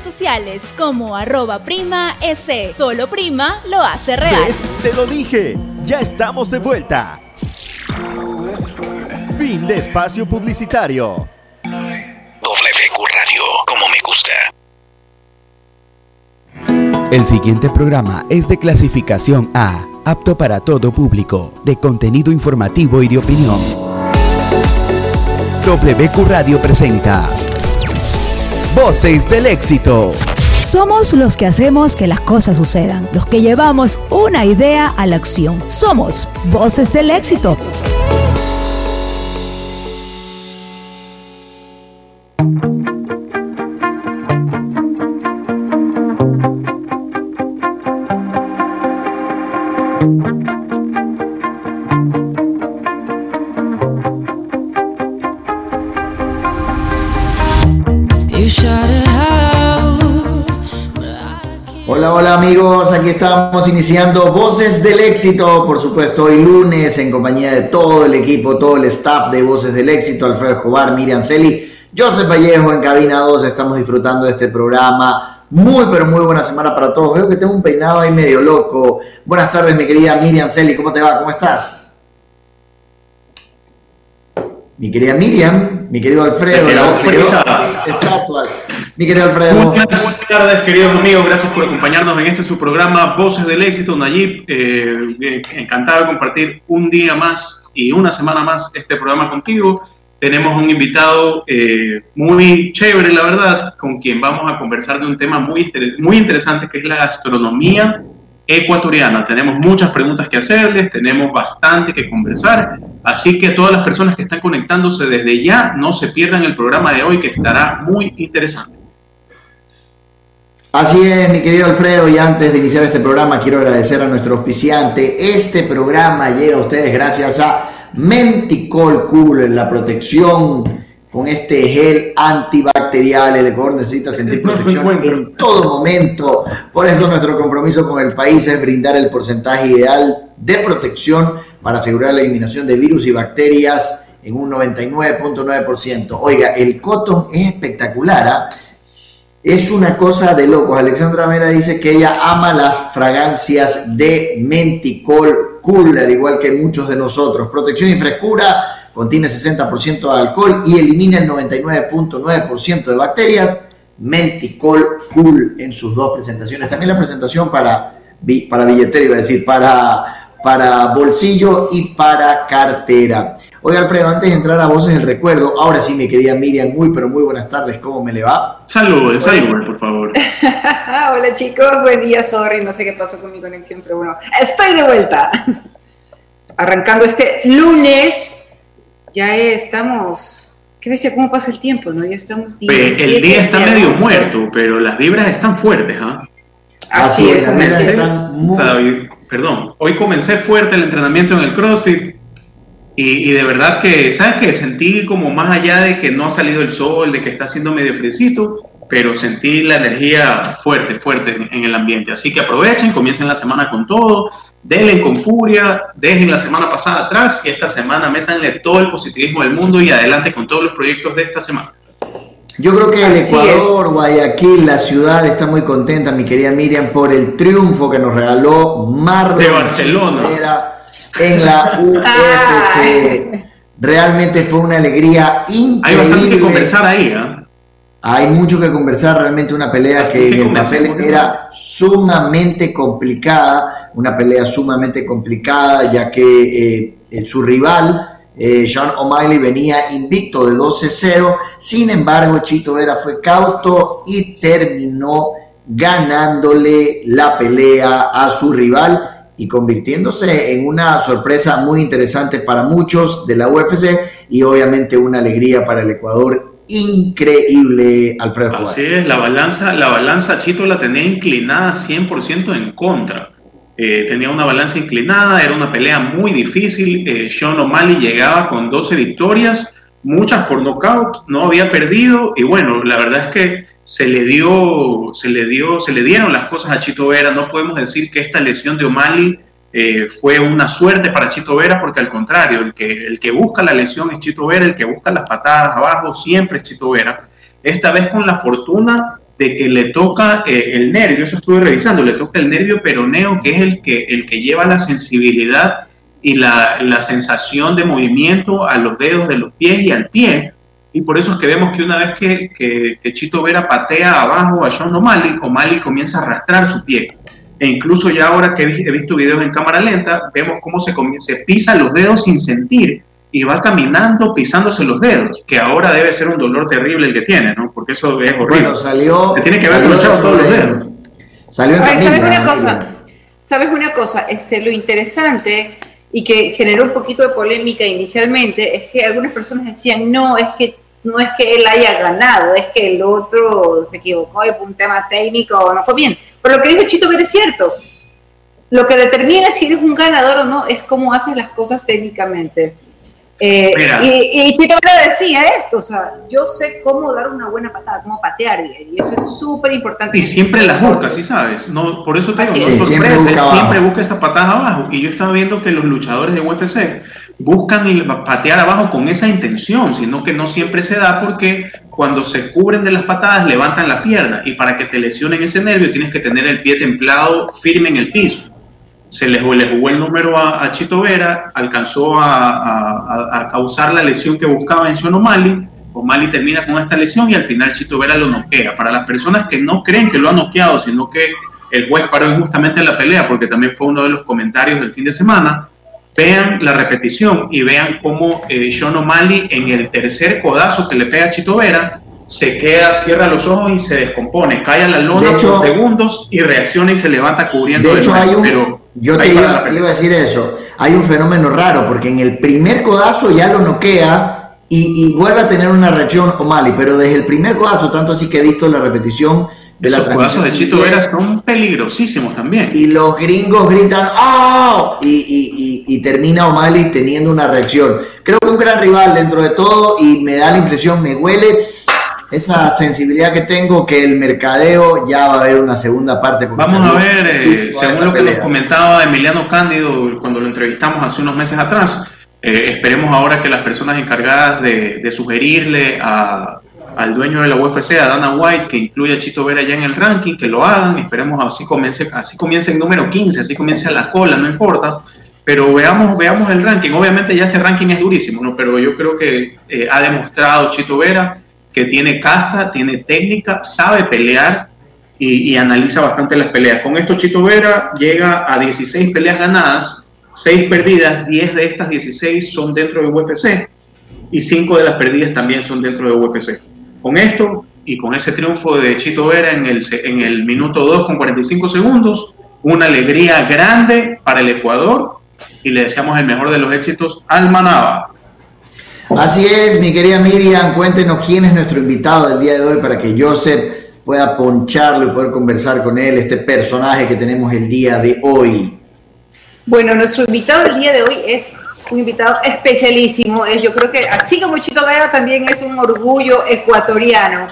redes sociales como arroba prima S. Solo prima lo hace real. Te lo dije, ya estamos de vuelta. Fin de espacio publicitario. WQ Radio, como me gusta. El siguiente programa es de clasificación A, apto para todo público, de contenido informativo y de opinión. WQ Radio presenta Voces del éxito. Somos los que hacemos que las cosas sucedan, los que llevamos una idea a la acción. Somos Voces del éxito. Amigos, aquí estamos iniciando Voces del Éxito, por supuesto hoy lunes en compañía de todo el equipo, todo el staff de Voces del Éxito, Alfredo Escobar, Miriam Celi, Joseph Vallejo en Cabina 2, estamos disfrutando de este programa. Muy, pero muy buena semana para todos. Veo que tengo un peinado ahí medio loco. Buenas tardes, mi querida Miriam Celi, ¿cómo te va? ¿Cómo estás? Mi querida Miriam, mi querido Alfredo, la estatua. Mi querido Alfredo. Buenas, tardes, queridos amigos. Gracias por acompañarnos en este su programa Voces del Éxito, Nayib. Eh, eh, encantado de compartir un día más y una semana más este programa contigo. Tenemos un invitado eh, muy chévere, la verdad, con quien vamos a conversar de un tema muy, muy interesante que es la gastronomía ecuatoriana. Tenemos muchas preguntas que hacerles, tenemos bastante que conversar, así que todas las personas que están conectándose desde ya, no se pierdan el programa de hoy que estará muy interesante. Así es, mi querido Alfredo, y antes de iniciar este programa quiero agradecer a nuestro auspiciante. Este programa llega a ustedes gracias a Menticol Cool, la protección con este gel antibacterial. El Ecuador necesita sentir protección en todo momento. Por eso nuestro compromiso con el país es brindar el porcentaje ideal de protección para asegurar la eliminación de virus y bacterias en un 99.9%. Oiga, el cotton es espectacular. ¿ah? Es una cosa de locos. Alexandra Mera dice que ella ama las fragancias de Menticol Cool, al igual que muchos de nosotros. Protección y frescura contiene 60% de alcohol y elimina el 99.9% de bacterias. Menticol Cool en sus dos presentaciones. También la presentación para, para billetera, iba a decir, para, para bolsillo y para cartera. Oiga, Alfredo, antes de entrar a Voces del Recuerdo, ahora sí, mi querida Miriam, muy, pero muy buenas tardes, ¿cómo me le va? Saludos, saludos, por favor. Hola chicos, buen día, sorry, no sé qué pasó con mi conexión, pero bueno, estoy de vuelta. Arrancando este lunes ya estamos, qué bestia, cómo pasa el tiempo, ¿no? Ya estamos pues, El día está medio muerto, pero las vibras están fuertes, ¿ah? Así, es, Perdón, hoy comencé fuerte el entrenamiento en el CrossFit y, de verdad que, ¿sabes qué? Sentí como más allá de que no ha salido el sol, de que está haciendo medio fresito, pero sentí la energía fuerte, fuerte en, el ambiente. Así que aprovechen, comiencen la semana con todo, denle con furia, dejen la semana pasada atrás y esta semana métanle todo el positivismo del mundo y adelante con todos los proyectos de esta semana. Yo creo que el Ecuador, Guayaquil, la ciudad está muy contenta, mi querida Miriam, por el triunfo que nos regaló Marlon de Barcelona en la UFC. Realmente fue una alegría increíble. Hay bastante que conversar ahí, ¿eh? Hay mucho que conversar, realmente una pelea que en el papel era sumamente complicada, una pelea sumamente complicada, ya que eh, su rival, eh, Sean O'Malley, venía invicto de 12-0, sin embargo, Chito Vera fue cauto y terminó ganándole la pelea a su rival y convirtiéndose en una sorpresa muy interesante para muchos de la UFC y obviamente una alegría para el Ecuador increíble, Alfredo. Así es, la balanza, la balanza Chito la tenía inclinada 100% en contra. Eh, tenía una balanza inclinada, era una pelea muy difícil. Eh, Sean O'Malley llegaba con 12 victorias, muchas por nocaut, no había perdido y bueno, la verdad es que se le dio, se le dio, se le dieron las cosas a Chito Vera. No podemos decir que esta lesión de O'Malley eh, fue una suerte para Chito Vera, porque al contrario, el que, el que busca la lesión es Chito Vera, el que busca las patadas abajo siempre es Chito Vera. Esta vez con la fortuna de que le toca eh, el nervio, eso estuve revisando, le toca el nervio peroneo, que es el que, el que lleva la sensibilidad y la, la sensación de movimiento a los dedos de los pies y al pie. Y por eso es que vemos que una vez que, que, Chito Vera patea abajo a Sean O'Malley, O'Malley comienza a arrastrar su pie. E incluso ya ahora que he visto videos en cámara lenta, vemos cómo se, se pisa los dedos sin sentir y va caminando pisándose los dedos, que ahora debe ser un dolor terrible el que tiene, ¿no? Porque eso es horrible. Bueno, salió. Se tiene que haber luchado todos los dedos. Salió en ¿sabes una cosa? ¿Sabes una cosa? Este, lo interesante y que generó un poquito de polémica inicialmente es que algunas personas decían, no, es que no es que él haya ganado, es que el otro se equivocó por un tema técnico no fue bien. Pero lo que dijo Chito Pérez es cierto. Lo que determina si eres un ganador o no es cómo haces las cosas técnicamente. Eh, y, y, Chito decía esto, o sea, yo sé cómo dar una buena patada, cómo patear, y eso es súper importante. Y siempre las busca, sí sabes, no, por eso te digo, no sorpresa, siempre, siempre busca esta patada abajo, y yo estaba viendo que los luchadores de UFC buscan patear abajo con esa intención, sino que no siempre se da porque cuando se cubren de las patadas levantan la pierna, y para que te lesionen ese nervio tienes que tener el pie templado firme en el piso se le, jugó el número a, Chito Vera, alcanzó a, causar la lesión que buscaba en O'Malley. O'Malley termina con esta lesión y al final Chito Vera lo noquea. Para las personas que no creen que lo ha noqueado, sino que el juez paró injustamente la pelea, porque también fue uno de los comentarios del fin de semana, vean la repetición y vean cómo eh, Sean O'Malley en el tercer codazo que le pega a Chito Vera, se queda, cierra los ojos y se descompone, cae a la lona por segundos y reacciona y se levanta cubriendo de hecho, hay un, pero yo te iba, a decir eso. Hay un fenómeno raro porque en el primer codazo ya lo noquea y, vuelve a tener una reacción O'Malley, pero desde el primer codazo, tanto así que he visto la repetición de Los codazos de Chito Vera son peligrosísimos también. Y los gringos gritan ¡Oh! Y, y, termina O'Malley teniendo una reacción. Creo que un gran rival dentro de todo y me da la impresión, me huele esa sensibilidad que tengo que el mercadeo ya va a haber una segunda parte. Vamos a ver, eh, según lo que nos comentaba Emiliano Cándido cuando lo entrevistamos hace unos meses atrás, eh, esperemos ahora que las personas encargadas de, sugerirle al dueño de la UFC, a Dana White, que incluya a Chito Vera ya en el ranking, que lo hagan, esperemos así comience, así comience el número 15, así comience a la cola, no importa, pero veamos, veamos el ranking. Obviamente ya ese ranking es durísimo, ¿no? pero yo creo que eh, ha demostrado Chito Vera que tiene casta, tiene técnica, sabe pelear y, analiza bastante las peleas. Con esto Chito Vera llega a 16 peleas ganadas, 6 perdidas, 10 de estas 16 son dentro de UFC y 5 de las perdidas también son dentro de UFC. Con esto y con ese triunfo de Chito Vera en el, en el minuto 2 con 45 segundos, una alegría grande para el Ecuador y le deseamos el mejor de los éxitos al Manaba. Así es, mi querida Miriam, cuéntenos quién es nuestro invitado del día de hoy para que Joseph pueda poncharlo y poder conversar con él, este personaje que tenemos el día de hoy. Bueno, nuestro invitado del día de hoy es un invitado especialísimo. Yo creo que así como Chito Vera también es un orgullo ecuatoriano.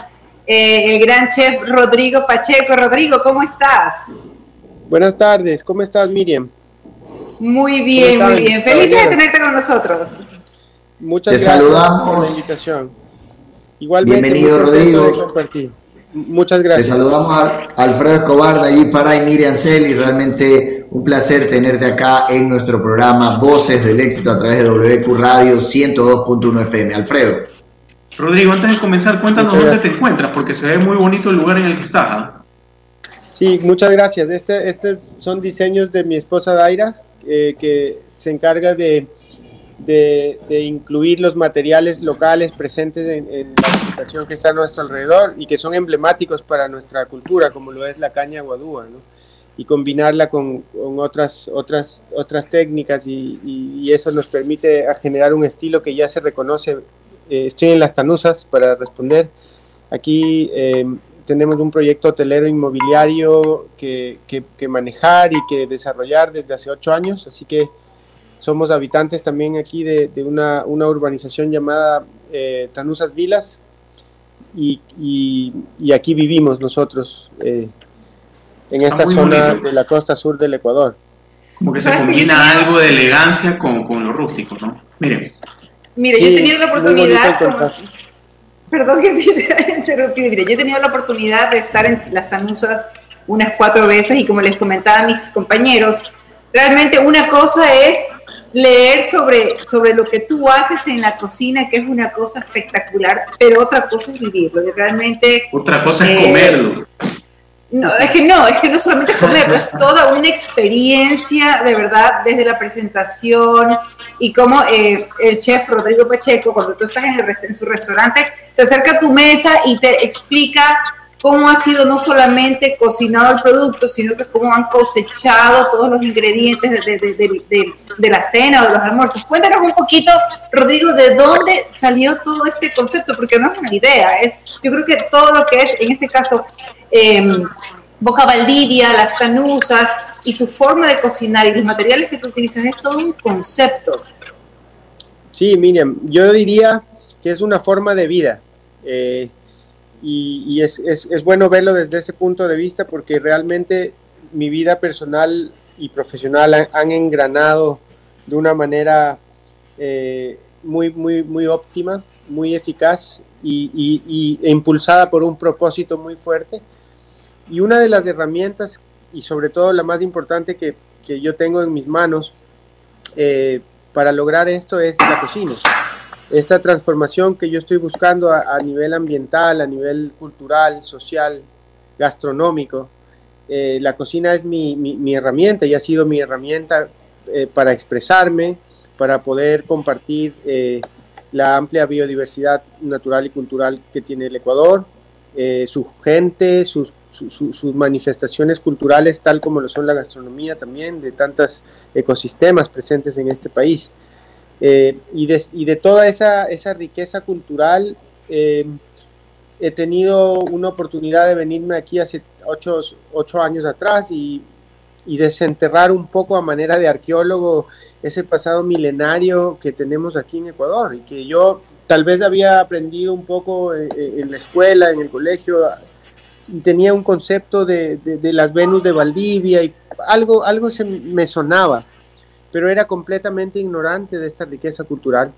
Eh, el gran chef Rodrigo Pacheco. Rodrigo, ¿cómo estás? Buenas tardes, ¿cómo estás Miriam? Muy bien, muy bien. Felices de tenerte con nosotros. Muchas gracias por la invitación. Igualmente, Bienvenido, Rodrigo. Muchas gracias. Te saludamos a Alfredo Escobar, Nayib Faray, Miriam Celi. Realmente un placer tenerte acá en nuestro programa Voces del Éxito a través de WQ Radio 102.1 FM. Alfredo. Rodrigo, antes de comenzar, cuéntanos dónde te encuentras, porque se ve muy bonito el lugar en el que estás. ¿ah? Sí, muchas gracias. Este, estos son diseños de mi esposa Daira, eh, que se encarga de de, incluir los materiales locales presentes en, la vegetación que está a nuestro alrededor y que son emblemáticos para nuestra cultura, como lo es la caña guadúa, y combinarla con, otras, otras, otras técnicas y, eso nos permite generar un estilo que ya se reconoce. Eh, estoy en las Tanusas para responder. Aquí eh, tenemos un proyecto hotelero inmobiliario que, que, manejar y que desarrollar desde hace ocho años, así que somos habitantes también aquí de, una, urbanización llamada eh, Tanusas Vilas y, aquí vivimos nosotros eh, en esta zona de la costa sur del Ecuador. Como que se combina algo de elegancia con, con lo rústico, ¿no? Miren. Mire, yo he tenido la oportunidad, Perdón que te haya interrumpido. Mire, yo he tenido la oportunidad de estar en las Tanusas unas cuatro veces y como les comentaba a mis compañeros, realmente una cosa es leer sobre, sobre lo que tú haces en la cocina, que es una cosa espectacular, pero otra cosa es vivirlo, realmente... Otra cosa es comerlo. No, es que no, es que no solamente comerlo, es toda una experiencia de verdad desde la presentación y como eh, el chef Rodrigo Pacheco, cuando tú estás en, el, en su restaurante, se acerca a tu mesa y te explica cómo ha sido no solamente cocinado el producto, sino que cómo han cosechado todos los ingredientes de, la cena o de los almuerzos. Cuéntanos un poquito, Rodrigo, de dónde salió todo este concepto, porque no es una idea, es yo creo que todo lo que es, en este caso, em, Boca Valdivia, las canusas y tu forma de cocinar y los materiales que tú utilizas es todo un concepto. Sí, Miriam, yo diría que es una forma de vida. Eh, y, es, es, bueno verlo desde ese punto de vista porque realmente mi vida personal y profesional han, engranado de una manera eh, muy, muy, muy óptima, muy eficaz y, e impulsada por un propósito muy fuerte. Y una de las herramientas, y sobre todo la más importante que, que yo tengo en mis manos eh, para lograr esto es la cocina esta transformación que yo estoy buscando a, nivel ambiental, a nivel cultural, social, gastronómico. Eh, la cocina es mi, mi, herramienta y ha sido mi herramienta eh, para expresarme, para poder compartir eh, la amplia biodiversidad natural y cultural que tiene el Ecuador, su gente, sus, sus manifestaciones culturales, tal como lo son la gastronomía también, de tantos ecosistemas presentes en este país. Eh, y, de, y, de, toda esa, esa riqueza cultural, eh, he tenido una oportunidad de venirme aquí hace ocho, ocho años atrás y, desenterrar un poco a manera de arqueólogo ese pasado milenario que tenemos aquí en Ecuador y que yo tal vez había aprendido un poco en, la escuela, en el colegio, tenía un concepto de, de, de, las Venus de Valdivia y algo, algo se me sonaba pero era completamente ignorante de esta riqueza cultural,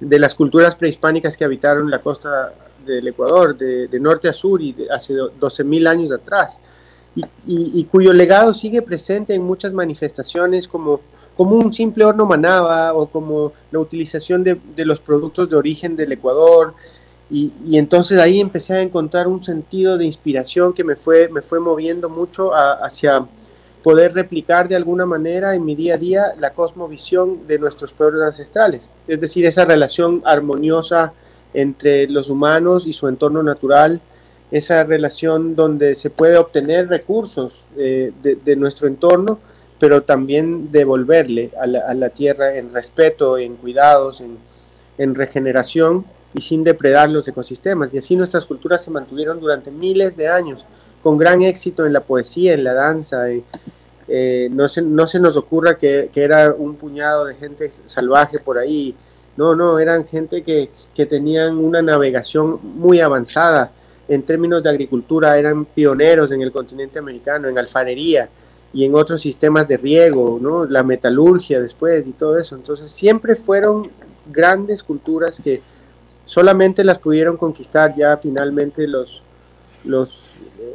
de las culturas prehispánicas que habitaron la costa del Ecuador, de, norte a sur y de hace 12.000 años atrás, y, cuyo legado sigue presente en muchas manifestaciones como, como un simple horno manaba o como la utilización de, los productos de origen del Ecuador, y, entonces ahí empecé a encontrar un sentido de inspiración que me fue, me fue moviendo mucho hacia poder replicar de alguna manera en mi día a día la cosmovisión de nuestros pueblos ancestrales, es decir, esa relación armoniosa entre los humanos y su entorno natural, esa relación donde se puede obtener recursos eh, de, nuestro entorno, pero también devolverle a la, tierra en respeto, en cuidados, en regeneración y sin depredar los ecosistemas. Y así nuestras culturas se mantuvieron durante miles de años con gran éxito en la poesía, en la danza. Eh, no, se, no se nos ocurra que, era un puñado de gente salvaje por ahí. No, no, eran gente que, que tenían una navegación muy avanzada en términos de agricultura, eran pioneros en el continente americano, en alfarería y en otros sistemas de riego, ¿no? la metalurgia después y todo eso. Entonces siempre fueron grandes culturas que solamente las pudieron conquistar ya finalmente los, los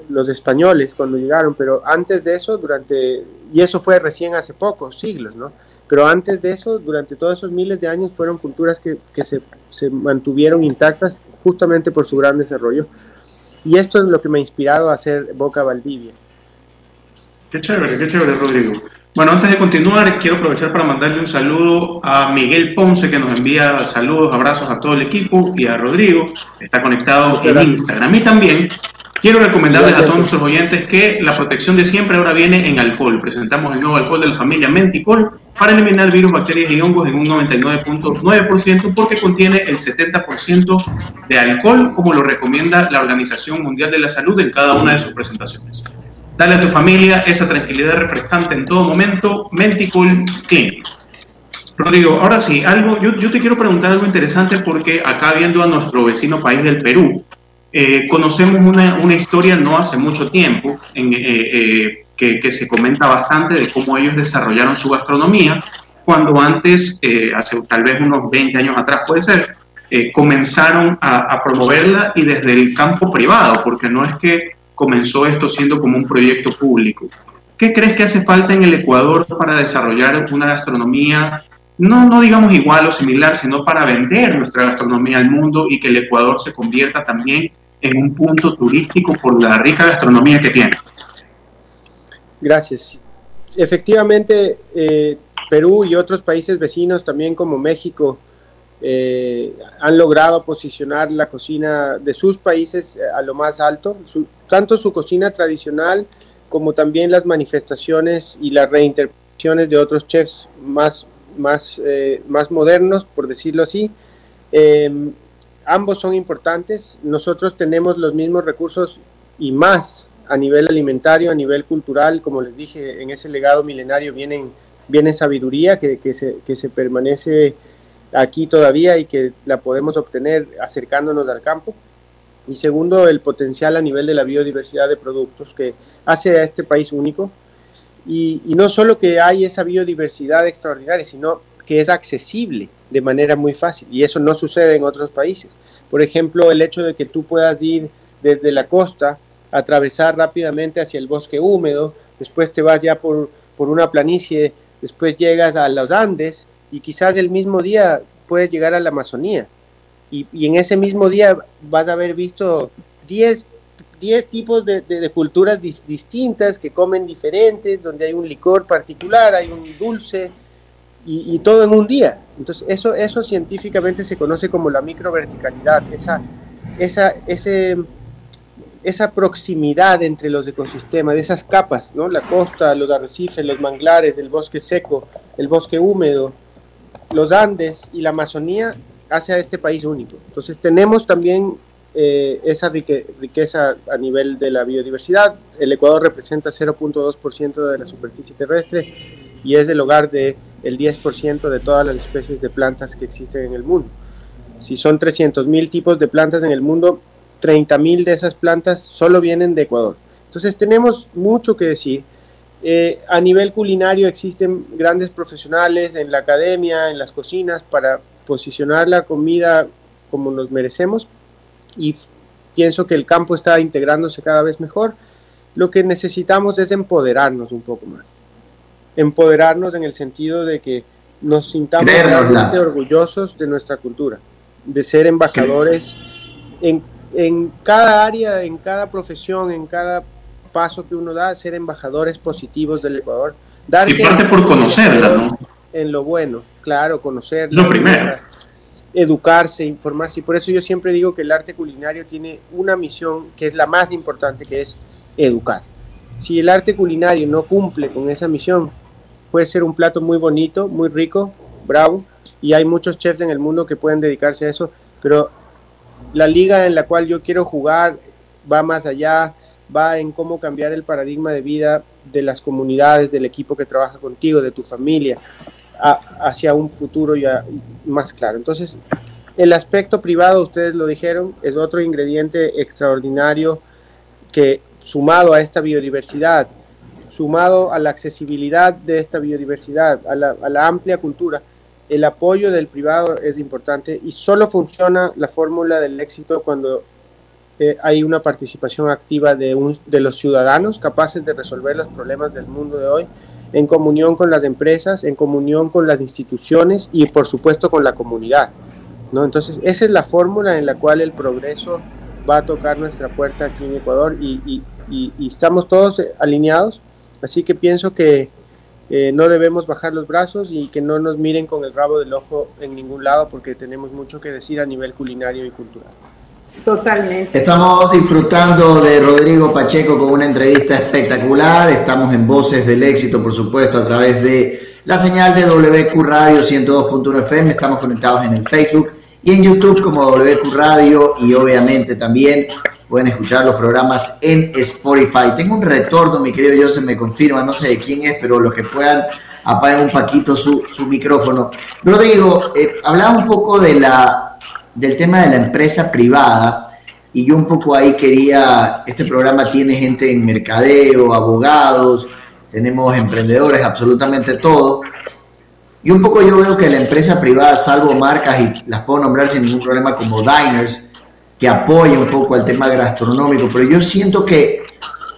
los españoles cuando llegaron, pero antes de eso, durante, y eso fue recién hace pocos siglos, ¿no? Pero antes de eso, durante todos esos miles de años, fueron culturas que, que se, se, mantuvieron intactas justamente por su gran desarrollo. Y esto es lo que me ha inspirado a hacer Boca Valdivia. Qué chévere, qué chévere, Rodrigo. Bueno, antes de continuar, quiero aprovechar para mandarle un saludo a Miguel Ponce, que nos envía saludos, abrazos a todo el equipo, y a Rodrigo, está conectado en Instagram. Y también Quiero recomendarles a todos nuestros oyentes que la protección de siempre ahora viene en alcohol. Presentamos el nuevo alcohol de la familia Menticol para eliminar virus, bacterias y hongos en un 99.9% porque contiene el 70% de alcohol como lo recomienda la Organización Mundial de la Salud en cada una de sus presentaciones. Dale a tu familia esa tranquilidad refrescante en todo momento. Menticol Clinic. Rodrigo, ahora sí, algo, yo, yo te quiero preguntar algo interesante porque acá viendo a nuestro vecino país del Perú, eh, conocemos una, una, historia no hace mucho tiempo eh, eh, que, que, se comenta bastante de cómo ellos desarrollaron su gastronomía, cuando antes, hace tal vez unos 20 años atrás puede ser, comenzaron a, promoverla y desde el campo privado, porque no es que comenzó esto siendo como un proyecto público. ¿Qué crees que hace falta en el Ecuador para desarrollar una gastronomía, no, no digamos igual o similar, sino para vender nuestra gastronomía al mundo y que el Ecuador se convierta también en un punto turístico por la rica gastronomía que tiene? Gracias. Efectivamente, eh, Perú y otros países vecinos, también como México, eh, han logrado posicionar la cocina de sus países a lo más alto, tanto su cocina tradicional como también las manifestaciones y las reinterpretaciones de otros chefs más, más, eh, más modernos, por decirlo así. Em, ambos son importantes. Nosotros tenemos los mismos recursos y más a nivel alimentario, a nivel cultural, como les dije, en ese legado milenario vienen, viene sabiduría que, que, se, que se permanece aquí todavía y que la podemos obtener acercándonos al campo. Y segundo, el potencial a nivel de la biodiversidad de productos que hace a este país único. Y, no solo que hay esa biodiversidad extraordinaria, sino que es accesible de manera muy fácil. Y eso no sucede en otros países. Por ejemplo, el hecho de que tú puedas ir desde la costa, atravesar rápidamente hacia el bosque húmedo, después te vas ya por, por una planicie, después llegas a los Andes y quizás el mismo día puedes llegar a la Amazonía. Y, en ese mismo día vas a haber visto 10 tipos de, culturas distintas que comen diferentes, donde hay un licor particular, hay un dulce, y, todo en un día. Entonces, eso, eso científicamente se conoce como la microverticalidad, esa, esa, ese, esa proximidad entre los ecosistemas, de esas capas, ¿no? la costa, los arrecifes, los manglares, el bosque seco, el bosque húmedo, los Andes y la Amazonía hace a este país único. Entonces tenemos también eh, esa riqueza a nivel de la biodiversidad. El Ecuador representa 0.2% de la superficie terrestre y es el hogar del el 10% de todas las especies de plantas que existen en el mundo. Si son 300.000 tipos de plantas en el mundo, 30.000 de esas plantas solo vienen de Ecuador. Entonces tenemos mucho que decir eh, a nivel culinario existen grandes profesionales en la academia, en las cocinas, para posicionar la comida como nos merecemos y pienso que el campo está integrándose cada vez mejor. Lo que necesitamos es empoderarnos un poco más. Empoderarnos en el sentido de que nos sintamos realmente orgullosos de nuestra cultura, de ser embajadores en, en cada área, en cada profesión, en cada paso que uno da, ser embajadores positivos del Ecuador. Dar y parte por conocerla, ¿no? En lo bueno, claro, conocerla. Lo primero. Educarse, informarse. Y por eso yo siempre digo que el arte culinario tiene una misión que es la más importante, que es educar. Si el arte culinario no cumple con esa misión, puede ser un plato muy bonito, muy rico, bravo, y hay muchos chefs en el mundo que pueden dedicarse a eso, pero la liga en la cual yo quiero jugar va más allá va en cómo cambiar el paradigma de vida de las comunidades, del equipo que trabaja contigo, de tu familia, hacia un futuro ya más claro. Entonces, el aspecto privado, ustedes lo dijeron, es otro ingrediente extraordinario que sumado a esta biodiversidad, sumado a la accesibilidad de esta biodiversidad, a la, amplia cultura, el apoyo del privado es importante y solo funciona la fórmula del éxito cuando eh, hay una participación activa de, los ciudadanos capaces de resolver los problemas del mundo de hoy, en comunión con las empresas, en comunión con las instituciones y por supuesto con la comunidad. Entonces, esa es la fórmula en la cual el progreso va a tocar nuestra puerta aquí en Ecuador y, estamos todos alineados, así que pienso que eh, no debemos bajar los brazos y que no nos miren con el rabo del ojo en ningún lado porque tenemos mucho que decir a nivel culinario y cultural. Totalmente. Estamos disfrutando de Rodrigo Pacheco con una entrevista espectacular. Estamos en Voces del Éxito, por supuesto, a través de la señal de WQ Radio 102.1 FM. Estamos conectados en el Facebook y en YouTube como WQ Radio y obviamente también pueden escuchar los programas en Spotify. Tengo un retorno, mi querido se me confirma, no sé de quién es, pero los que puedan apagar un paquito su, su micrófono. Rodrigo, eh, hablaba un poco de la del tema de la empresa privada y yo un poco ahí quería, este programa tiene gente en mercadeo, abogados, tenemos emprendedores, absolutamente todo. Y un poco yo veo que la empresa privada, salvo marcas, y las puedo nombrar sin ningún problema como Diners, que apoya un poco al tema gastronómico, pero yo siento que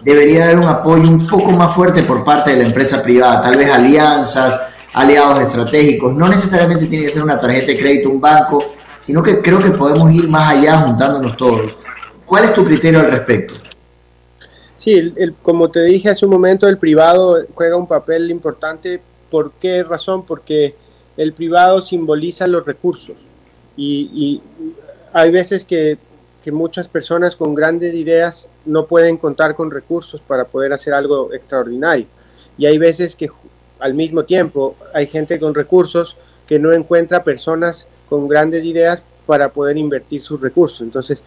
debería haber un apoyo un poco más fuerte por parte de la empresa privada, tal vez alianzas, aliados estratégicos, no necesariamente tiene que ser una tarjeta de crédito, un banco, sino que creo que podemos ir más allá juntándonos todos. ¿Cuál es tu criterio al respecto? Sí, como te dije hace un momento, el privado juega un papel importante. ¿Por qué razón? Porque el privado simboliza los recursos y, hay veces que, que, muchas personas con grandes ideas no pueden contar con recursos para poder hacer algo extraordinario. Y hay veces que al mismo tiempo hay gente con recursos que no encuentra personas con grandes ideas para poder invertir sus recursos. Entonces,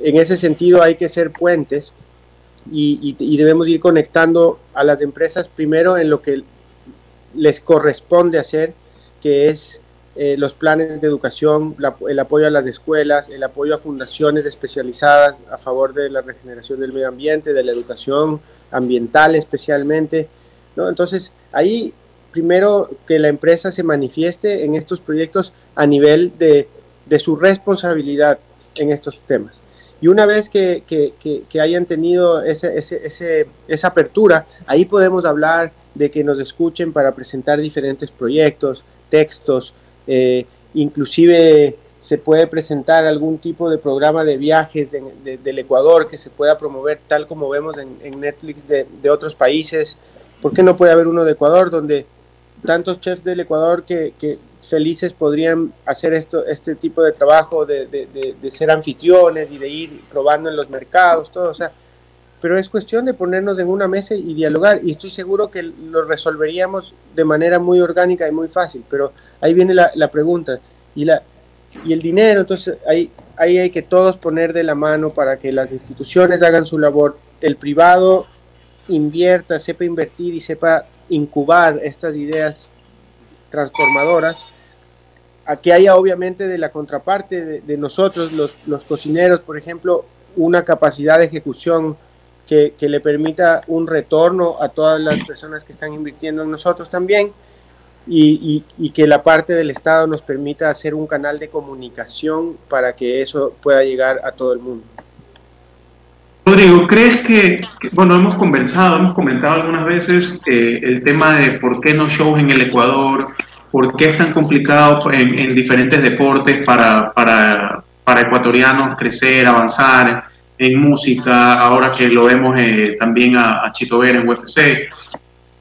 en ese sentido hay que ser puentes y, debemos ir conectando a las empresas primero en lo que les corresponde hacer, que es eh, los planes de educación, el apoyo a las escuelas, el apoyo a fundaciones especializadas a favor de la regeneración del medio ambiente, de la educación ambiental especialmente. ¿no? Entonces, ahí primero que la empresa se manifieste en estos proyectos a nivel de, de su responsabilidad en estos temas. Y una vez que, que, hayan tenido ese, ese, esa apertura, ahí podemos hablar de que nos escuchen para presentar diferentes proyectos, textos, eh, inclusive se puede presentar algún tipo de programa de viajes del Ecuador que se pueda promover tal como vemos en, Netflix de, de, otros países. ¿Por qué no puede haber uno de Ecuador donde tantos chefs del Ecuador que, felices podrían hacer esto, este tipo de trabajo de, de, ser anfitriones y de ir probando en los mercados, todo, o sea, pero es cuestión de ponernos en una mesa y dialogar y estoy seguro que lo resolveríamos de manera muy orgánica y muy fácil, pero ahí viene la, la pregunta y, la, y el dinero, entonces ahí, ahí hay que todos poner de la mano para que las instituciones hagan su labor, el privado invierta, sepa invertir y sepa incubar estas ideas transformadoras, a que haya obviamente de la contraparte de, nosotros, los, los, cocineros, por ejemplo, una capacidad de ejecución que, que, le permita un retorno a todas las personas que están invirtiendo en nosotros también y, y, y, que la parte del Estado nos permita hacer un canal de comunicación para que eso pueda llegar a todo el mundo. Rodrigo, ¿crees que, bueno, hemos conversado, hemos comentado algunas veces eh, el tema de por qué no shows en el Ecuador, por qué es tan complicado en, diferentes deportes para, para, para, ecuatorianos crecer, avanzar en música, ahora que lo vemos eh, también a, Chito Vera en UFC.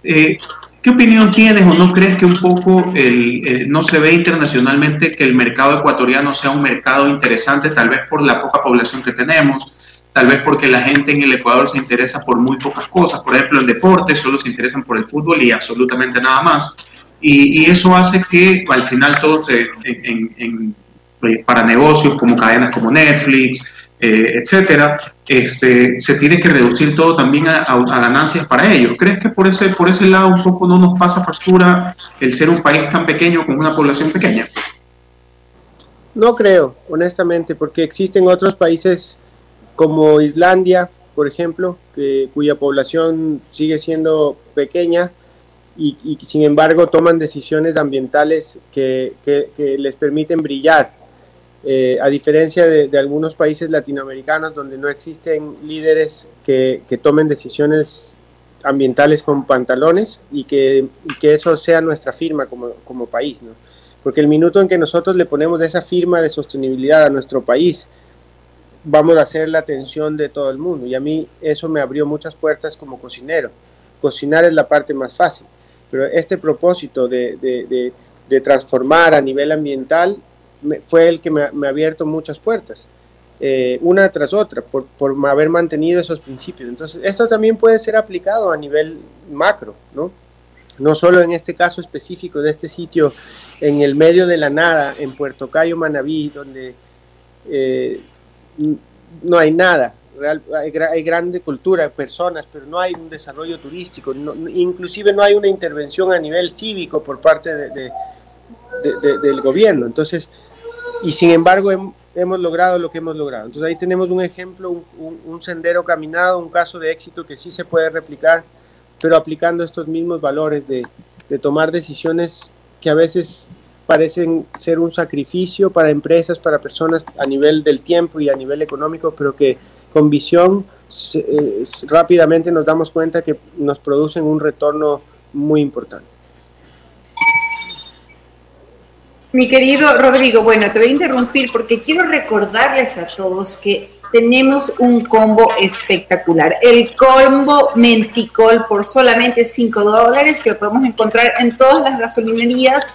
Eh, ¿Qué opinión tienes o no crees que un poco el, no se ve internacionalmente que el mercado ecuatoriano sea un mercado interesante, tal vez por la poca población que tenemos? tal vez porque la gente en el Ecuador se interesa por muy pocas cosas, por ejemplo el deporte, solo se interesan por el fútbol y absolutamente nada más. Y, eso hace que al final todos en, eh, para negocios como cadenas como Netflix, eh, etcétera, este, se tiene que reducir todo también a, ganancias para ellos. ¿Crees que por ese, por ese lado un poco no nos pasa factura el ser un país tan pequeño con una población pequeña? No creo, honestamente, porque existen otros países como Islandia, por ejemplo, cuya población sigue siendo pequeña y, sin embargo toman decisiones ambientales que, les permiten brillar. Eh, a diferencia de, algunos países latinoamericanos donde no existen líderes que, tomen decisiones ambientales con pantalones y que, eso sea nuestra firma como, como país. ¿no? Porque el minuto en que nosotros le ponemos esa firma de sostenibilidad a nuestro país, vamos a hacer la atención de todo el mundo. Y a mí eso me abrió muchas puertas como cocinero. Cocinar es la parte más fácil, pero este propósito de, transformar a nivel ambiental fue el que me, ha abierto muchas puertas, eh, una tras otra, por, por, haber mantenido esos principios. Entonces, esto también puede ser aplicado a nivel macro, ¿no? No solo en este caso específico de este sitio en el medio de la nada, en Puerto Cayo, Manabí, donde eh, no hay nada. Real, hay, grande cultura, personas, pero no hay un desarrollo turístico, inclusive no hay una intervención a nivel cívico por parte de, del gobierno. Entonces, y sin embargo hemos logrado lo que hemos logrado. Entonces ahí tenemos un ejemplo, un, un, sendero caminado, un caso de éxito que sí se puede replicar, pero aplicando estos mismos valores de, tomar decisiones que a veces parecen ser un sacrificio para empresas, para personas a nivel del tiempo y a nivel económico, pero que con visión eh, rápidamente nos damos cuenta que nos producen un retorno muy importante. Mi querido Rodrigo, bueno, te voy a interrumpir porque quiero recordarles a todos que tenemos un combo espectacular. El combo Menticol por solamente 5 dólares que lo podemos encontrar en todas las gasolinerías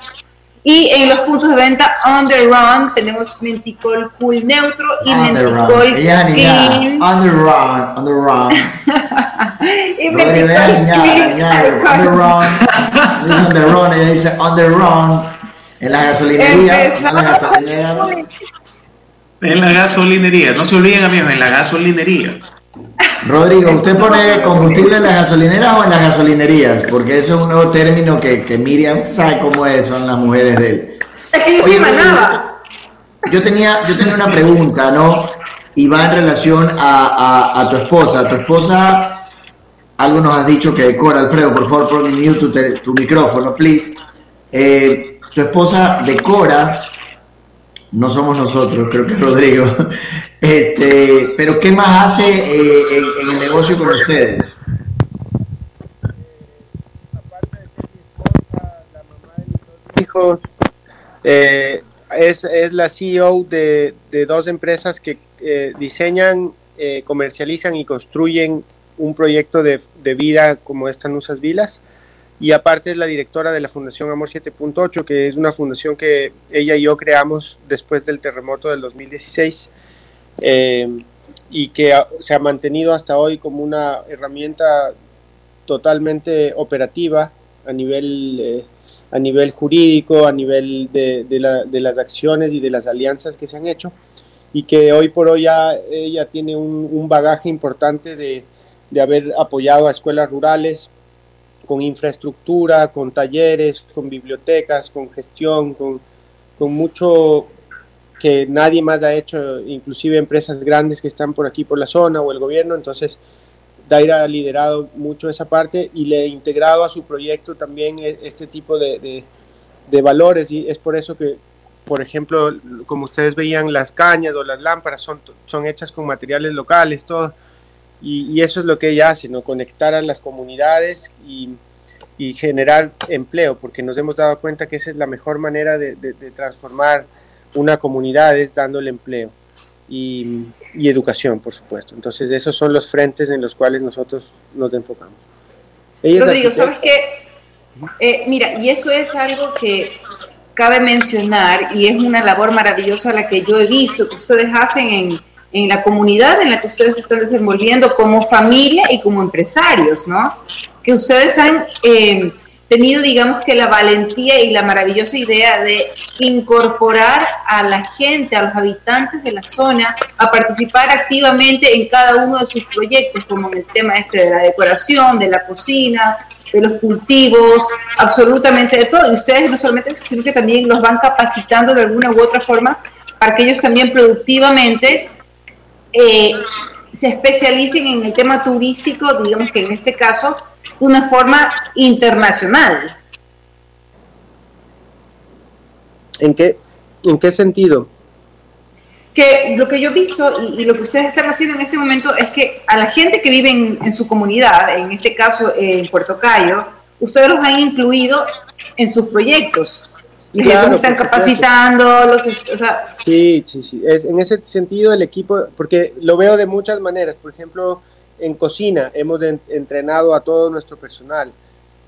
y en los puntos de venta on the run tenemos Menticol Cool Neutro y Menticol Clean. On the run, on the run. y Menticol Clean. On the run. On the run, ella dice on the run. En la gasolinería. En la gasolinería. En la gasolinería. No se olviden, amigos, en la gasolinería. Rodrigo, ¿usted pone combustible en las gasolineras o en las gasolinerías? Porque eso es un nuevo término que, que Miriam sabe cómo es, son las mujeres de él. Es que yo soy manaba. Yo tenía, yo tenía una pregunta, ¿no? Y va en relación a, a, tu esposa. Tu esposa, algo nos has dicho que decora, Alfredo, por favor, pon mute tu, tu micrófono, please. Eh, tu esposa decora no somos nosotros, creo que es Rodrigo. Este, pero ¿qué más hace eh, en, el negocio con ustedes? Hijos, eh, es, es, la CEO de, de dos empresas que eh, diseñan, comercializan y construyen un proyecto de, de vida como estas Nusas Vilas y aparte es la directora de la Fundación Amor 7.8, que es una fundación que ella y yo creamos después del terremoto del 2016 eh, y que se ha mantenido hasta hoy como una herramienta totalmente operativa a nivel, eh, a nivel jurídico, a nivel de, de, las acciones y de las alianzas que se han hecho y que hoy por hoy ya ella tiene un, un bagaje importante de, de haber apoyado a escuelas rurales, con infraestructura, con talleres, con bibliotecas, con gestión, con, con mucho que nadie más ha hecho, inclusive empresas grandes que están por aquí por la zona o el gobierno, entonces Daira ha liderado mucho esa parte y le ha integrado a su proyecto también e, este tipo de, de, valores. Y es por eso que, por ejemplo, como ustedes veían, las cañas o las lámparas son, son hechas con materiales locales, todo y, eso es lo que ella hace, ¿no? conectar a las comunidades y, y, generar empleo, porque nos hemos dado cuenta que esa es la mejor manera de, de, transformar una comunidad, es dándole empleo y, y, educación, por supuesto. Entonces, esos son los frentes en los cuales nosotros nos enfocamos. Rodrigo, ¿sabes qué? Eh, mira, y eso es algo que cabe mencionar y es una labor maravillosa la que yo he visto que ustedes hacen en en la comunidad en la que ustedes están desenvolviendo como familia y como empresarios, ¿no? Que ustedes han eh, tenido, digamos que la valentía y la maravillosa idea de incorporar a la gente, a los habitantes de la zona, a participar activamente en cada uno de sus proyectos, como en el tema este de la decoración, de la cocina, de los cultivos, absolutamente de todo. Y ustedes no solamente eso, sino que también los van capacitando de alguna u otra forma para que ellos también productivamente eh, se especialicen en el tema turístico, digamos que en este caso, de una forma internacional. ¿En qué, en qué sentido? Que lo que yo he visto y, lo que ustedes están haciendo en este momento es que a la gente que vive en, su comunidad, en este caso en Puerto Cayo, ustedes los han incluido en sus proyectos claro, están capacitando, los, o sea... Sí, sí, sí. Es, en ese sentido el equipo, porque lo veo de muchas maneras. Por ejemplo, en cocina hemos entrenado a todo nuestro personal.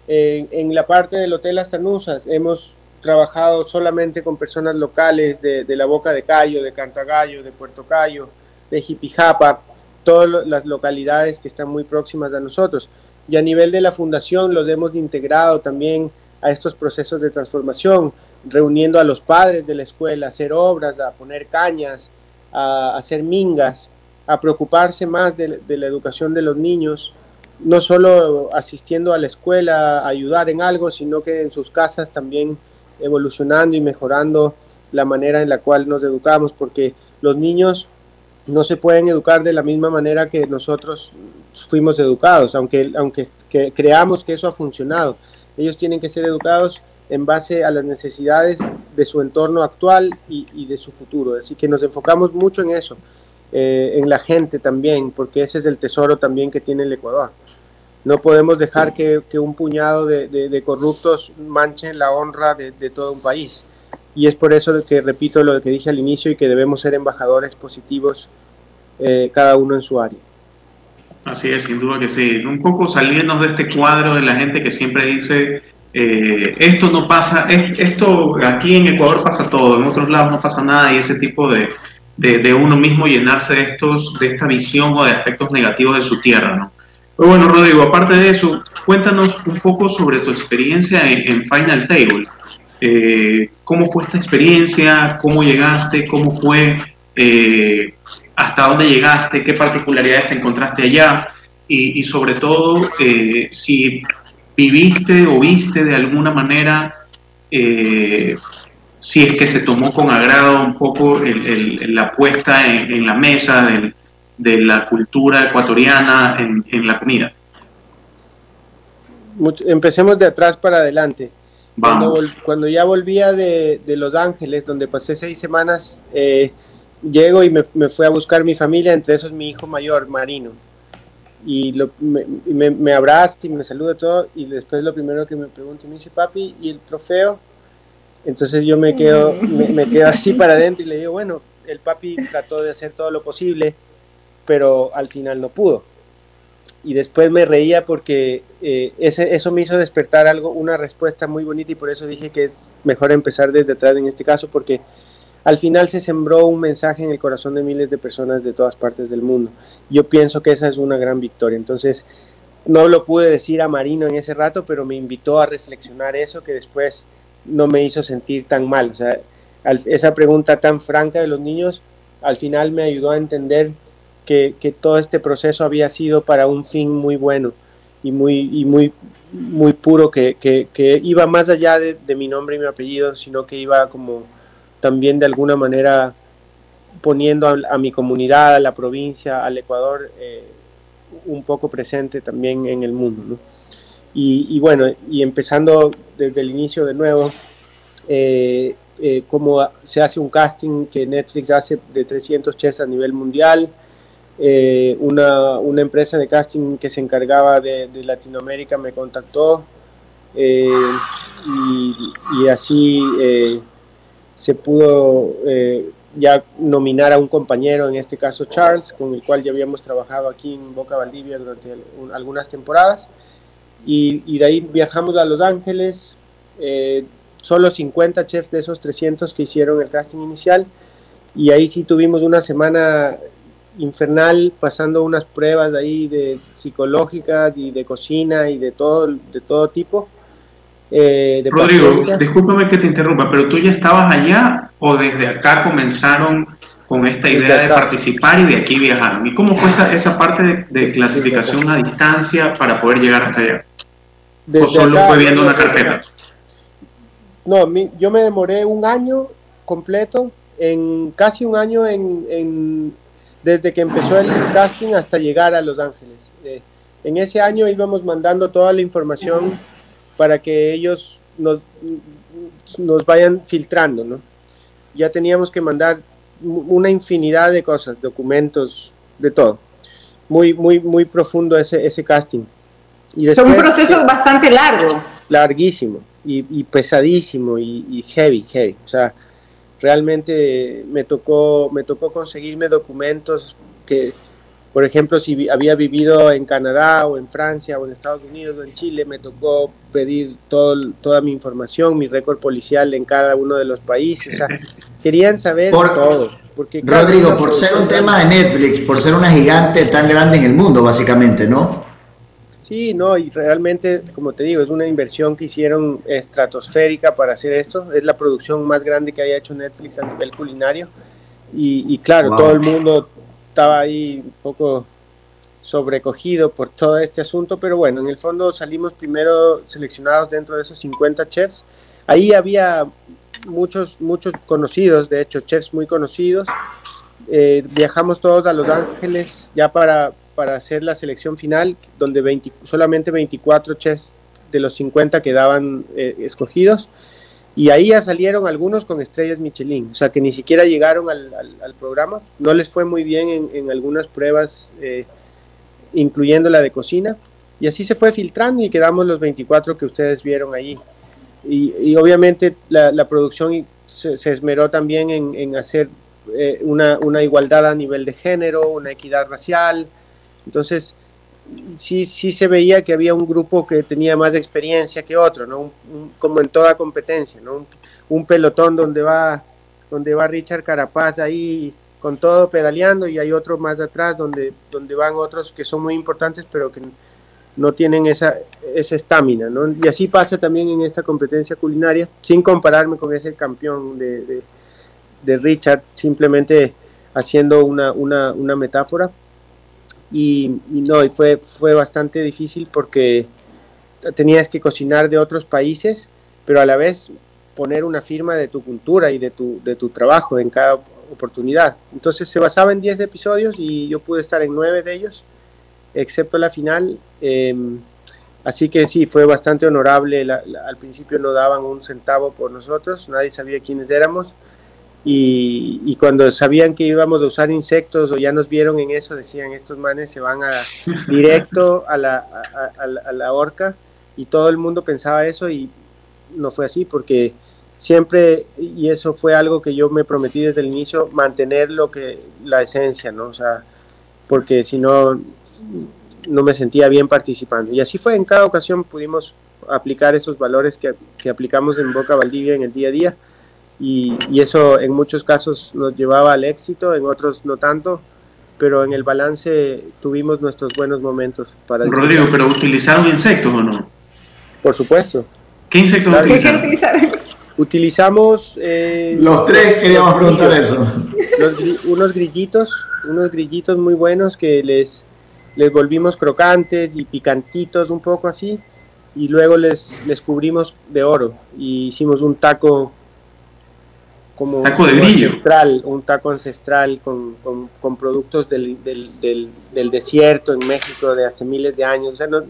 En, en, la parte del Hotel Las Sanusas hemos trabajado solamente con personas locales de, de, la Boca de Cayo, de Cantagallo, de Puerto Cayo, de Jipijapa, todas las localidades que están muy próximas a nosotros. Y a nivel de la fundación los hemos integrado también a estos procesos de transformación reuniendo a los padres de la escuela, a hacer obras, a poner cañas, a, hacer mingas, a preocuparse más de, la educación de los niños, no solo asistiendo a la escuela a ayudar en algo, sino que en sus casas también evolucionando y mejorando la manera en la cual nos educamos, porque los niños no se pueden educar de la misma manera que nosotros fuimos educados, aunque, aunque creamos que eso ha funcionado. Ellos tienen que ser educados en base a las necesidades de su entorno actual y, de su futuro. Así que nos enfocamos mucho en eso, eh, en la gente también, porque ese es el tesoro también que tiene el Ecuador. No podemos dejar que, un puñado de, corruptos manchen la honra de, todo un país. Y es por eso que repito lo que dije al inicio y que debemos ser embajadores positivos eh, cada uno en su área. Así es, sin duda que sí. Un poco salirnos de este cuadro de la gente que siempre dice, eh, esto no pasa, esto aquí en Ecuador pasa todo, en otros lados no pasa nada y ese tipo de, de, uno mismo llenarse de, estos, de esta visión o de aspectos negativos de su tierra. ¿no? Pero bueno, Rodrigo, aparte de eso, cuéntanos un poco sobre tu experiencia en, Final Table. Eh, ¿Cómo fue esta experiencia? ¿Cómo llegaste? ¿Cómo fue? Eh, hasta dónde llegaste, qué particularidades te encontraste allá y, sobre todo si viviste o viste de alguna manera, eh, si es que se tomó con agrado un poco la puesta en, la mesa de la cultura ecuatoriana en, la comida. empecemos de atrás para adelante. Cuando, ya volvía de, Los Ángeles, donde pasé seis semanas, eh, llego y me, me fui a buscar mi familia, entre esos mi hijo mayor, Marino. Y me, me, abraza y me saluda todo. Y después lo primero que me pregunta, me dice, papi, ¿y el trofeo? Entonces yo me quedo, me, quedo así para adentro y le digo, bueno, el papi trató de hacer todo lo posible, pero al final no pudo. Y después me reía porque eh, ese, eso me hizo despertar algo, una respuesta muy bonita y por eso dije que es mejor empezar desde atrás en este caso porque al final se sembró un mensaje en el corazón de miles de personas de todas partes del mundo. Yo pienso que esa es una gran victoria. Entonces, no lo pude decir a Marino en ese rato, pero me invitó a reflexionar eso que después no me hizo sentir tan mal. O sea, esa pregunta tan franca de los niños al final me ayudó a entender que, todo este proceso había sido para un fin muy bueno y muy, y muy, muy puro, que, iba más allá de mi nombre y mi apellido, sino que iba como también de alguna manera poniendo a, mi comunidad, a la provincia, al Ecuador, eh, un poco presente también en el mundo. Y, bueno, y empezando desde el inicio de nuevo, eh, eh, cómo se hace un casting que Netflix hace de 300 chefs a nivel mundial, una, una, empresa de casting que se encargaba de, Latinoamérica me contactó y, así se pudo eh, ya nominar a un compañero, en este caso Charles, con el cual ya habíamos trabajado aquí en Boca Valdivia durante algunas temporadas. Y, de ahí viajamos a Los Ángeles, eh, solo 50 chefs de esos 300 que hicieron el casting inicial. Y ahí sí tuvimos una semana infernal pasando unas pruebas de ahí de psicológicas y de cocina y de todo, de todo tipo eh, Rodrigo, discúlpame que te interrumpa, pero tú ya estabas allá o desde acá comenzaron con esta idea de participar y de aquí viajaron. ¿Y cómo fue esa, parte de, clasificación a distancia para poder llegar hasta allá? ¿O solo fue viendo una carpeta? No, yo me demoré un año completo, en casi un año en, desde que empezó el casting hasta llegar a Los Ángeles. Eh, en ese año íbamos mandando toda la información para que ellos nos, nos vayan filtrando, ¿no? Ya teníamos que mandar una infinidad de cosas, documentos, de todo. Muy, muy, muy profundo ese, ese casting. Y es un proceso bastante largo. Larguísimo y, pesadísimo y, y, heavy, heavy. O sea, realmente me tocó, me tocó conseguirme documentos que, por ejemplo, si había vivido en Canadá o en Francia o en Estados Unidos o en Chile, me tocó pedir todo, toda mi información, mi récord policial en cada uno de los países. O sea, querían saber todo. Porque, Rodrigo, por ser un tema de Netflix, por ser una gigante tan grande en el mundo, básicamente, ¿no? Sí, no, y realmente, como te digo, es una inversión que hicieron estratosférica para hacer esto. Es la producción más grande que haya hecho Netflix a nivel culinario. Y, claro, todo el mundo estaba ahí un poco sobrecogido por todo este asunto, pero bueno, en el fondo salimos primero seleccionados dentro de esos 50 chefs. Ahí había muchos, muchos conocidos, de hecho, chefs muy conocidos. Eh, viajamos todos a Los Ángeles ya para, para hacer la selección final, donde solamente 24 chefs de los 50 quedaban eh, escogidos Y ahí ya salieron algunos con estrellas Michelin, o sea que ni siquiera llegaron al, programa, no les fue muy bien en, algunas pruebas, eh, incluyendo la de cocina, y así se fue filtrando y quedamos los 24 que ustedes vieron ahí. Y, obviamente la, producción se, esmeró también en, hacer eh, una, igualdad a nivel de género, una equidad racial. Entonces, sí, sí se veía que había un grupo que tenía más experiencia que otro, ¿no? Como en toda competencia, ¿no? Un, pelotón donde va, donde va Richard Carapaz ahí con todo pedaleando y hay otro más atrás donde, donde van otros que son muy importantes pero que no tienen esa estamina, ¿no? Y así pasa también en esta competencia culinaria, sin compararme con ese campeón de, de, de Richard, simplemente haciendo una, una, una metáfora. Y, no, y fue, fue bastante difícil porque tenías que cocinar de otros países, pero a la vez poner una firma de tu cultura y de tu, de tu trabajo en cada oportunidad. Entonces se basaba en 10 episodios y yo pude estar en 9 de ellos, excepto la final. Eh, así que sí, fue bastante honorable. La, al principio no daban un centavo por nosotros, nadie sabía quiénes éramos. Y, y, cuando sabían que íbamos a usar insectos o ya nos vieron en eso, decían, estos manes se van a directo a la, a, a, a la horca y todo el mundo pensaba eso y no fue así porque siempre, y eso fue algo que yo me prometí desde el inicio, mantener lo que, la esencia, ¿no? O sea, porque si no, no me sentía bien participando. Y así fue, en cada ocasión pudimos aplicar esos valores que, que aplicamos en Boca Valdivia en el día a día y, y, eso en muchos casos nos llevaba al éxito, en otros no tanto, pero en el balance tuvimos nuestros buenos momentos. para Rodrigo, ¿pero utilizaron insectos o no? Por supuesto. ¿Qué insectos claro. utilizaron? ¿Qué utilizaron? Utilizamos... Eh, los tres queríamos preguntar eso. Los, unos grillitos, unos grillitos muy buenos que les, les volvimos crocantes y picantitos un poco así, y luego les, les cubrimos de oro y hicimos un taco como taco de grillo. ancestral, un taco ancestral con, con, con productos del, del, del, del, desierto en México de hace miles de años. O sea, no,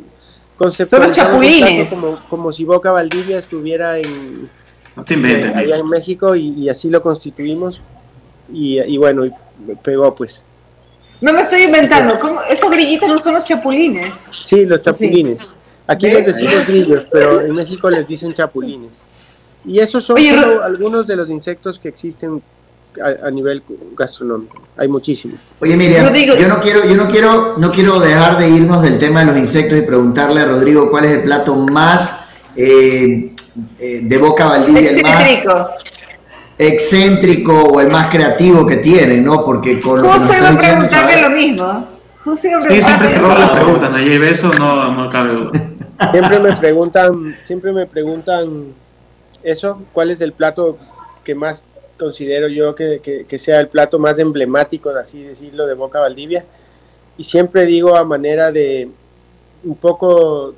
Son los chapulines. Como, como, si Boca Valdivia estuviera en, no te inventes, eh, allá en México y, y, así lo constituimos. Y, y bueno, y pegó pues. No me estoy inventando, ¿Cómo? esos grillitos no son los chapulines. Sí, los chapulines. Sí. Aquí les decimos grillos, pero en México les dicen chapulines. Y esos son Oye, solo algunos de los insectos que existen a, a, nivel gastronómico. Hay muchísimos. Oye, Miriam, Rodrigo, yo no quiero, yo no quiero, no quiero dejar de irnos del tema de los insectos y preguntarle a Rodrigo cuál es el plato más eh, eh, de Boca Valdivia, excéntrico. El más excéntrico o el más creativo que tiene, ¿no? Porque con Justo iba a preguntarle lo mismo. Justo iba a sí, siempre se roban las preguntas, eso no, no cabe duda. Siempre me preguntan, siempre me preguntan eso, cuál es el plato que más considero yo que, que, sea el plato más emblemático, de así decirlo, de Boca Valdivia. Y siempre digo a manera de un poco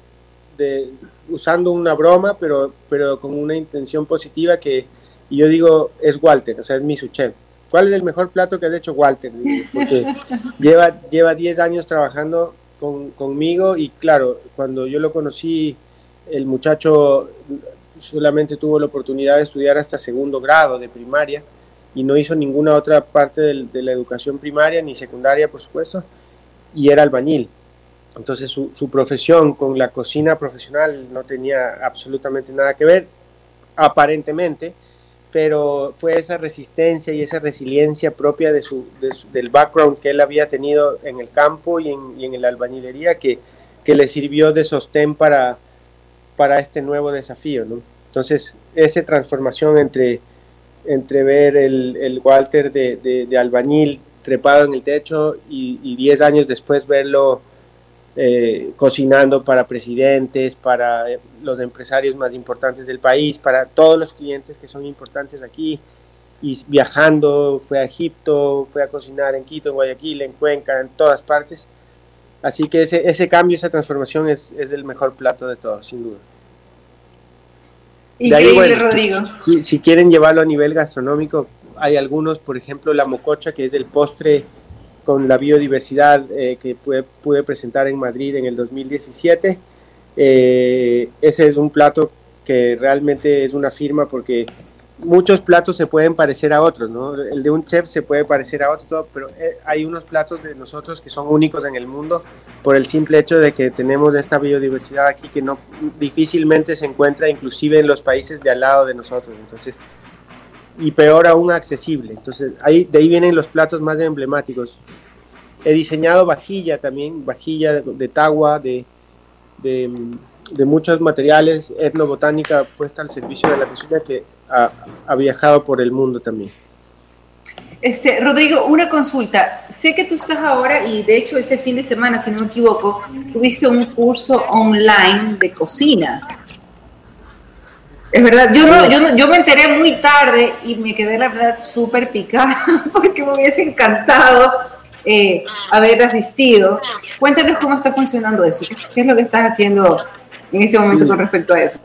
de usando una broma, pero, pero con una intención positiva que y yo digo es Walter, o sea, es mi chef. ¿Cuál es el mejor plato que has hecho Walter? Porque lleva, lleva 10 años trabajando con, conmigo y claro, cuando yo lo conocí, el muchacho solamente tuvo la oportunidad de estudiar hasta segundo grado de primaria y no hizo ninguna otra parte de, la educación primaria ni secundaria, por supuesto, y era albañil. Entonces su, profesión con la cocina profesional no tenía absolutamente nada que ver, aparentemente, pero fue esa resistencia y esa resiliencia propia del background que él había tenido en el campo y en, y la albañilería que, que le sirvió de sostén para, para este nuevo desafío. ¿no? Entonces, esa transformación entre, entre ver el, el Walter de, de, de, albañil trepado en el techo y 10 años después verlo eh, cocinando para presidentes, para los empresarios más importantes del país, para todos los clientes que son importantes aquí, y viajando, fue a Egipto, fue a cocinar en Quito, en Guayaquil, en Cuenca, en todas partes. Así que ese, ese cambio, esa transformación es, es el mejor plato de todos, sin duda. Increíble, ahí, bueno, Rodrigo. Si, si, quieren llevarlo a nivel gastronómico, hay algunos, por ejemplo, la mococha, que es el postre con la biodiversidad eh, que pude, pude, presentar en Madrid en el 2017. Eh, ese es un plato que realmente es una firma porque muchos platos se pueden parecer a otros, ¿no? El de un chef se puede parecer a otro, pero eh, hay unos platos de nosotros que son únicos en el mundo por el simple hecho de que tenemos esta biodiversidad aquí que no difícilmente se encuentra inclusive en los países de al lado de nosotros. Entonces, y peor aún accesible. Entonces, ahí, de ahí vienen los platos más emblemáticos. He diseñado vajilla también, vajilla de, de tagua, de, de, de, muchos materiales, etnobotánica puesta al servicio de la cocina que ha, ha, viajado por el mundo también. Este, Rodrigo, una consulta. Sé que tú estás ahora, y de hecho este fin de semana, si no me equivoco, tuviste un curso online de cocina. Es verdad, yo, no, yo, no, yo me enteré muy tarde y me quedé la verdad súper picada porque me hubiese encantado eh, haber asistido. Cuéntanos cómo está funcionando eso, qué es lo que estás haciendo en ese momento sí. con respecto a eso.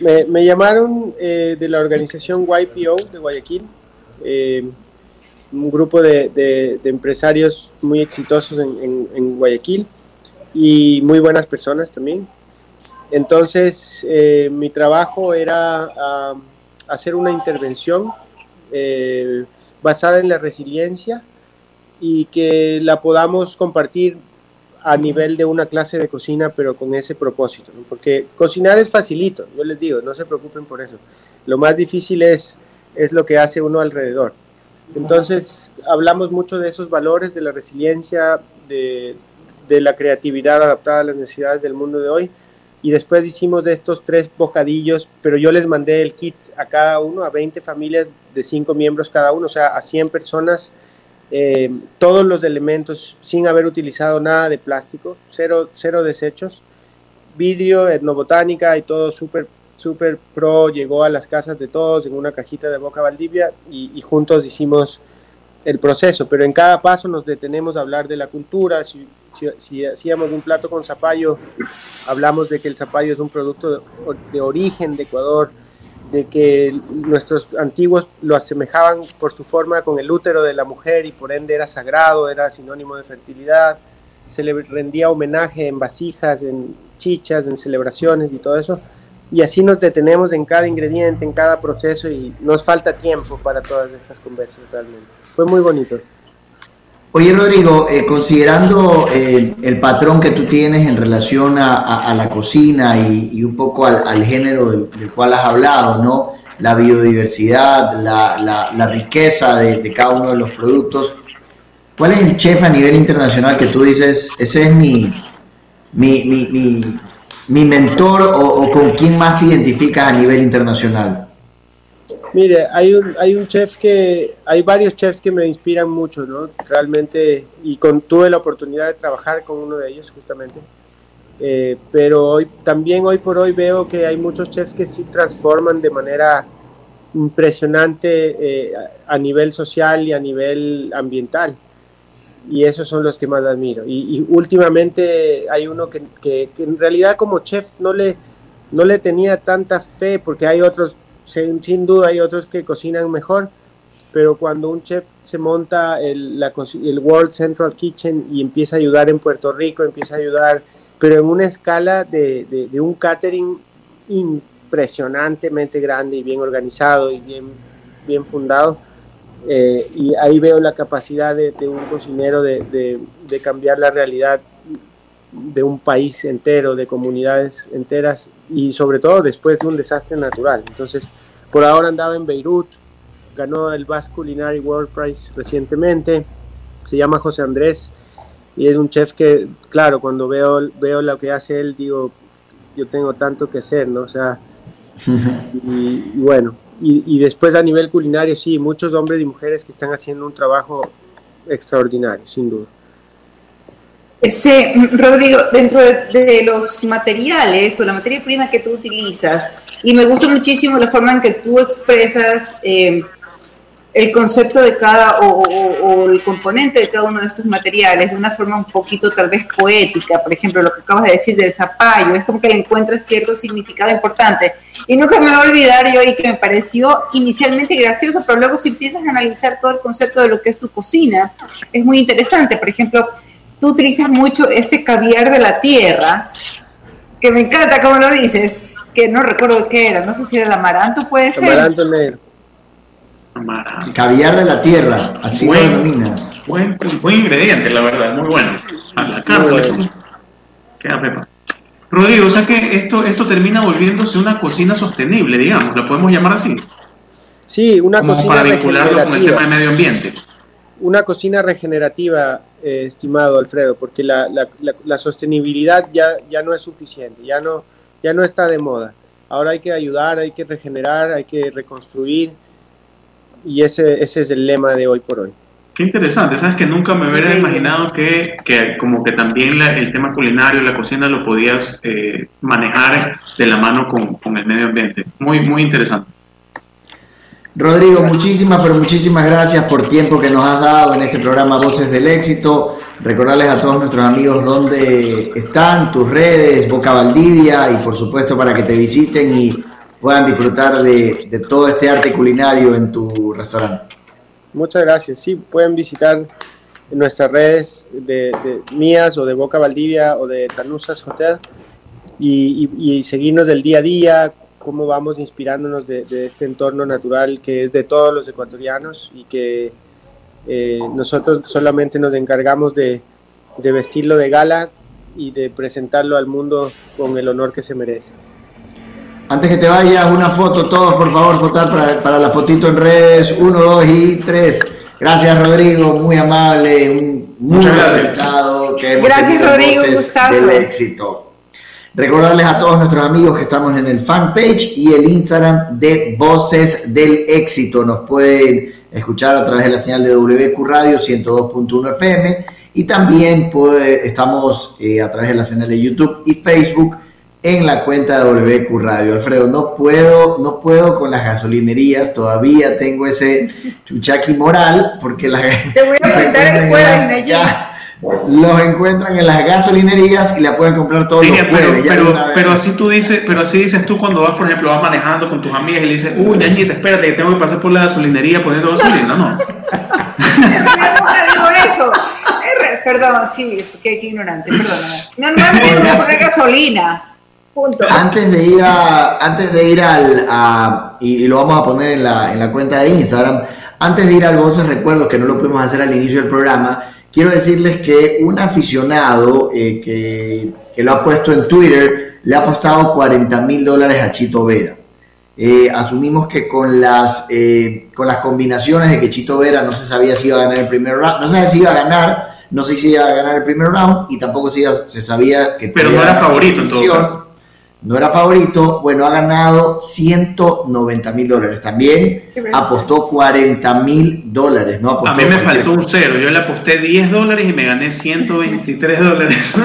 Me, llamaron eh, de la organización YPO de Guayaquil, eh, un grupo de, empresarios muy exitosos en, Guayaquil y muy buenas personas también. Entonces, eh, mi trabajo era uh, hacer una intervención basada en la resiliencia y que la podamos compartir a nivel de una clase de cocina, pero con ese propósito, porque cocinar es facilito, yo les digo, no se preocupen por eso. Lo más difícil es, es lo que hace uno alrededor. Entonces, hablamos mucho de esos valores, de la resiliencia, de, de la creatividad adaptada a las necesidades del mundo de hoy. Y después hicimos de estos tres bocadillos, pero yo les mandé el kit a cada uno, a 20 familias de 5 miembros cada uno, o sea, a 100 personas eh, todos los elementos sin haber utilizado nada de plástico, cero, cero desechos, vidrio, etnobotánica y todo súper super pro, llegó a las casas de todos en una cajita de Boca Valdivia y, juntos hicimos el proceso, pero en cada paso nos detenemos a hablar de la cultura, si, hacíamos un plato con zapallo, hablamos de que el zapallo es un producto de origen de Ecuador, de que nuestros antiguos lo asemejaban por su forma con el útero de la mujer y por ende era sagrado, era sinónimo de fertilidad, se le rendía homenaje en vasijas, en chichas, en celebraciones y todo eso. Y así nos detenemos en cada ingrediente, en cada proceso y nos falta tiempo para todas estas conversas realmente. Fue muy bonito. Oye, Rodrigo, eh, considerando eh, el patrón que tú tienes en relación a, la cocina y, un poco al, género del, cual has hablado, ¿no? La biodiversidad, la, riqueza de, cada uno de los productos. ¿Cuál es el chef a nivel internacional que tú dices, ese es mi, mi, mi, mi, mi mentor o, o con quién más te identificas a nivel internacional? Mire, hay un, hay un chef que, hay varios chefs que me inspiran mucho, ¿no? Realmente, y con, tuve la oportunidad de trabajar con uno de ellos justamente. Eh, pero hoy, también hoy por hoy veo que hay muchos chefs que sí transforman de manera impresionante eh, a nivel social y a nivel ambiental. Y esos son los que más admiro. Y, y últimamente hay uno que, que, que, en realidad como chef no le, no le tenía tanta fe porque hay otros sin, sin, duda hay otros que cocinan mejor, pero cuando un chef se monta el, la, el, World Central Kitchen y empieza a ayudar en Puerto Rico, empieza a ayudar, pero en una escala de, de, un catering impresionantemente grande y bien organizado y bien, bien fundado. Eh, y ahí veo la capacidad de, de un cocinero de, de cambiar la realidad de un país entero, de comunidades enteras y sobre todo después de un desastre natural. Entonces, por ahora andaba en Beirut, ganó el Basque Culinary World Prize recientemente, se llama José Andrés y es un chef que, claro, cuando veo, veo lo que hace él, digo, yo tengo tanto que hacer, ¿no? O sea, y, y bueno, y, y, después a nivel culinario, sí, muchos hombres y mujeres que están haciendo un trabajo extraordinario, sin duda. Este, Rodrigo, dentro de, los materiales o la materia prima que tú utilizas, y me gusta muchísimo la forma en que tú expresas eh, el concepto de cada o, o, el componente de cada uno de estos materiales de una forma un poquito tal vez poética, por ejemplo, lo que acabas de decir del zapallo, es como que le encuentras cierto significado importante. Y nunca me voy a olvidar yo y que me pareció inicialmente gracioso, pero luego si empiezas a analizar todo el concepto de lo que es tu cocina, es muy interesante. Por ejemplo, tú utilizas mucho este caviar de la tierra, que me encanta como lo dices, que no recuerdo qué era, no sé si era el amaranto, puede ser. Amaranto negro. Amaranto. Caviar de la tierra, así lo Bueno. denominas. Buen, buen ingrediente, la verdad, muy bueno. A la carta, bueno. Queda pepa. Rodrigo, o sea que esto, esto termina volviéndose una cocina sostenible, digamos, la podemos llamar así, Sí, una como cocina para vincularlo con el tema de medio ambiente. una cocina regenerativa, eh, estimado Alfredo, porque la, la- la- la sostenibilidad ya, ya no es suficiente, ya no, ya no está de moda. Ahora hay que ayudar, hay que regenerar, hay que reconstruir, y ese, ese es el lema de hoy por hoy. Qué interesante, sabes que nunca me hubiera imaginado que, que como que también la- el tema culinario, la cocina lo podías eh, manejar de la mano con, con el medio ambiente. Muy, muy interesante. Rodrigo, muchísimas, pero muchísimas gracias por tiempo que nos has dado en este programa Voces del Éxito. Recordarles a todos nuestros amigos dónde están tus redes, Boca Valdivia, y por supuesto para que te visiten y puedan disfrutar de, de todo este arte culinario en tu restaurante. Muchas gracias. Sí, pueden visitar nuestras redes de, de mías o de Boca Valdivia o de Tanusas Hotel y, y- y seguirnos del día a día, cómo vamos inspirándonos de, de este entorno natural que es de todos los ecuatorianos y que eh, nosotros solamente nos encargamos de, de vestirlo de gala y de presentarlo al mundo con el honor que se merece. Antes que te vayas, una foto, todos por favor, votar para, para la fotito en redes, uno, dos y tres. Gracias Rodrigo, muy amable, un muy Muchas buen gracias. resultado que Gracias, Rodrigo, gustazo. del éxito. Recordarles a todos nuestros amigos que estamos en el fanpage y el Instagram de Voces del Éxito. Nos pueden escuchar a través de la señal de WQ Radio 102.1 FM y también puede- estamos eh, a través de la señal de YouTube y Facebook en la cuenta de WQ Radio. Alfredo, no puedo, no puedo con las gasolinerías, todavía tengo ese chuchaqui moral porque las Te voy a preguntar el jueves, ya, los encuentran en las gasolinerías y la pueden comprar todos Miriam, los pero, jueves. pero, pero así tú dices, pero así dices tú cuando vas, por ejemplo, vas manejando con tus amigas y le dices, uy, ñañita, espérate, que tengo que pasar por la gasolinería poniendo gasolina, no. Yo nunca digo eso. Perdón, sí, qué, qué ignorante, perdóname. No, no me tengo que poner gasolina. Punto. Antes de ir a, antes de ir al, a- y, y lo vamos a poner en la, en la cuenta de Instagram, antes de ir al Voces Recuerdos, que no lo pudimos hacer al inicio del programa, quiero decirles que un aficionado eh, que, que lo ha puesto en Twitter le ha apostado 40 mil dólares a Chito Vera. Eh, asumimos que con las, eh, con las combinaciones de que Chito Vera no se sabía si iba a ganar el primer round, no se sabía si iba a ganar, no sé si iba a ganar el primer round y tampoco se, iba- se sabía que Pero no era favorito en todo caso. No era favorito, bueno, ha ganado 190 mil dólares. También apostó 40 mil dólares. No apostó A mí me faltó un cero, yo le aposté 10 dólares y me gané 123 dólares.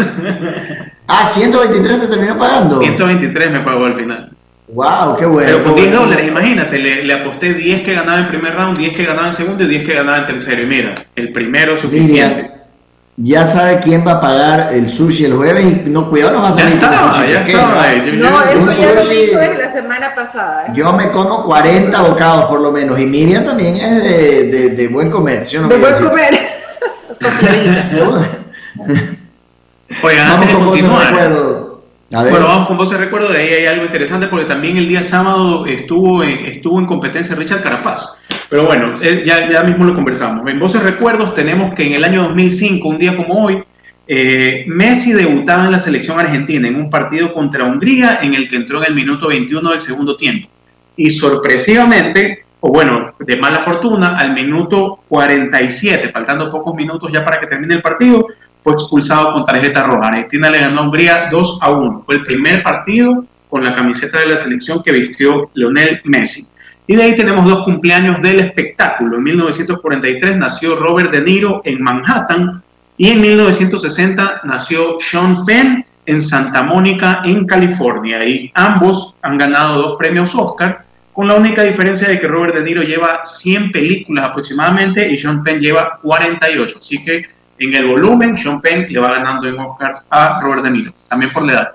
Ah, 123 se terminó pagando. 123 me pagó al final. Wow, qué bueno. Pero con qué 10 bueno. dólares, imagínate, le, le aposté 10 que ganaba en primer round, 10 que ganaba en segundo y 10 que ganaba en tercero. Y mira, el primero suficiente. Miriam, ya sabe quién va a pagar el sushi el jueves y no, cuidado, no va a Ya salir con el estaba, sushi ya estaba. Yo- No, yo- eso ya lo dijo desde la semana pasada. ¿eh? Yo me como 40 bocados por lo menos y Miriam también es de, de- de buen comer. ¿sí no De buen decir? comer. Oigan, Vamos antes de continuar. Bueno, vamos con de recuerdo, de ahí hay algo interesante porque también el día sábado estuvo en, estuvo en competencia Richard Carapaz. Pero bueno, eh, ya, ya mismo lo conversamos. En voces recuerdos tenemos que en el año 2005, un día como hoy, eh, Messi debutaba en la selección argentina en un partido contra Hungría en el que entró en el minuto 21 del segundo tiempo. Y sorpresivamente, o bueno, de mala fortuna, al minuto 47, faltando pocos minutos ya para que termine el partido, fue expulsado con tarjeta roja. Argentina le ganó a Hungría 2 a 1. Fue el primer partido con la camiseta de la selección que vistió Lionel Messi. Y de ahí tenemos dos cumpleaños del espectáculo. En 1943 nació Robert De Niro en Manhattan y en 1960 nació Sean Penn en Santa Mónica, en California. Y ambos han ganado dos premios Oscar, con la única diferencia de que Robert De Niro lleva 100 películas aproximadamente y Sean Penn lleva 48. Así que en el volumen, Sean Penn le va ganando en Oscars a Robert De Niro, también por la edad.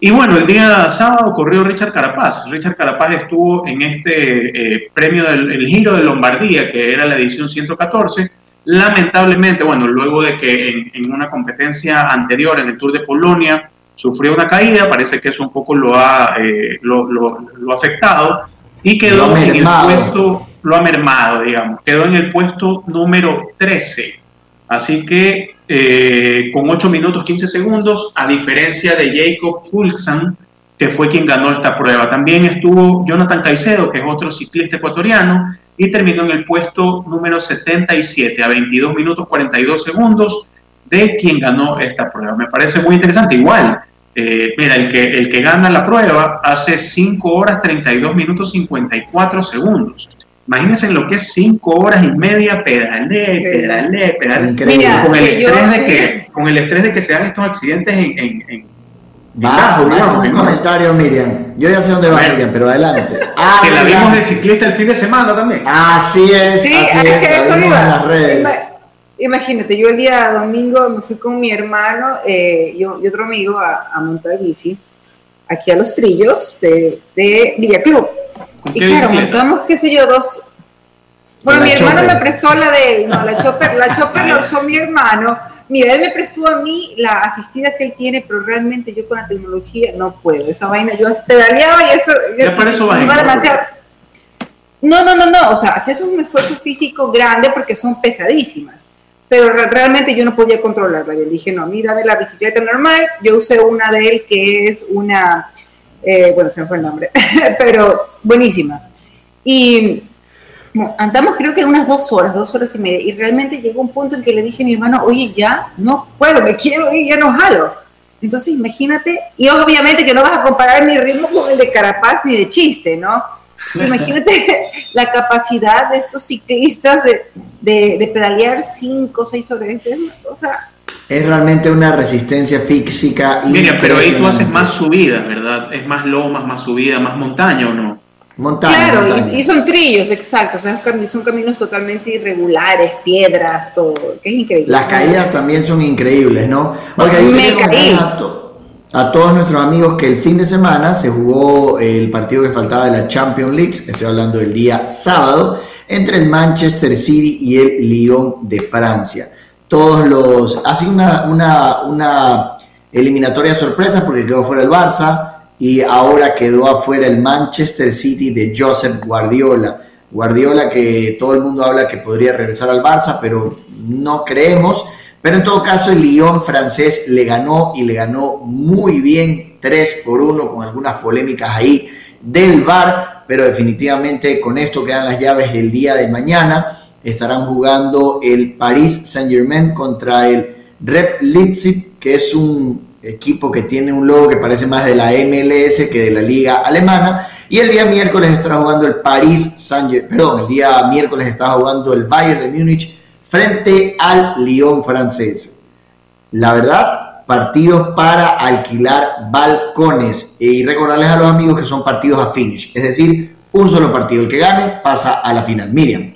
Y bueno, el día sábado corrió Richard Carapaz. Richard Carapaz estuvo en este eh, premio del el Giro de Lombardía, que era la edición 114. Lamentablemente, bueno, luego de que en, en una competencia anterior, en el Tour de Polonia, sufrió una caída, parece que eso un poco lo ha, eh, lo, lo- lo ha afectado y quedó en el puesto, lo ha mermado, digamos, quedó en el puesto número 13. Así que eh, con 8 minutos 15 segundos, a diferencia de Jacob Fulksan, que fue quien ganó esta prueba. También estuvo Jonathan Caicedo, que es otro ciclista ecuatoriano, y terminó en el puesto número 77, a 22 minutos 42 segundos de quien ganó esta prueba. Me parece muy interesante. Igual, eh, mira, el que, el que gana la prueba hace 5 horas 32 minutos 54 segundos. Imagínense lo que es 5 horas y media pedalé, pedalé, pedalé. Increíble. Mira, Con el, que yo- estrés de que, con el estrés de que se dan estos accidentes en, en, en- Bajo, bajo un comentario, Miriam. Yo ya sé dónde va Bueno. Miriam, pero adelante. Ah, que la mira. vimos de ciclista el fin de semana también. Así es, Sí, así es es, que la eso iba. en las redes. Ima- Imagínate, yo el día domingo me fui con mi hermano eh, yo, y otro amigo a, a montar bici aquí a los trillos de, de Villa Club. ¿Con Y qué claro, bicicleta? montamos, qué sé yo, dos. Bueno, La mi hermano Chopper. me prestó la de él, no, la chopper, la chopper la usó mi hermano. Mira, él me prestó a mí la asistida que él tiene, pero realmente yo con la tecnología no puedo. Esa vaina, yo pedaleaba y eso. Ya para eso chopper. demasiado. No, no, no, no. O sea, hacías un esfuerzo físico grande porque son pesadísimas. Pero re- realmente yo no podía controlarla. Yo dije, no, a mí dame la bicicleta normal. Yo usé una de él que es una. Eh, bueno, se me fue el nombre. pero buenísima. Y no, andamos creo que unas dos horas, dos horas y media. Y realmente llegó un punto en que le dije a mi hermano, oye, ya no puedo, me quiero ir, ya no jalo. Entonces imagínate, y obviamente que no vas a comparar mi ritmo con el de Carapaz ni de chiste, ¿no? Imagínate la capacidad de estos ciclistas de, de, de pedalear cinco o seis horas. Es una cosa Es realmente una resistencia física. Mira, pero ahí tú haces más subidas, ¿verdad? Es más lomas, más subida, más montaña, ¿o no? Montaña, claro, montaña. Y, y son trillos, exacto. O sea, son caminos totalmente irregulares, piedras, todo, que es increíble. Las caídas también son increíbles, ¿no? Oiga, Me quiero caí. A, to- a todos nuestros amigos que el fin de semana se jugó el partido que faltaba de la Champions League, estoy hablando del día sábado, entre el Manchester City y el Lyon de Francia. Todos los... Ha sido una, una, una eliminatoria sorpresa porque quedó fuera el Barça y ahora quedó afuera el Manchester City de Joseph Guardiola. Guardiola que todo el mundo habla que podría regresar al Barça, pero no creemos. Pero en todo caso el Lyon francés le ganó y le ganó muy bien 3 por 1 con algunas polémicas ahí del VAR, pero definitivamente con esto quedan las llaves el día de mañana. Estarán jugando el Paris Saint-Germain contra el Rep Leipzig, que es un equipo que tiene un logo que parece más de la MLS que de la liga alemana. Y el día miércoles estará jugando el Paris Saint-Germain, perdón, el día miércoles está jugando el Bayern de Múnich frente al Lyon francés. La verdad, partidos para alquilar balcones y recordarles a los amigos que son partidos a finish, es decir, un solo partido, el que gane pasa a la final. Miriam.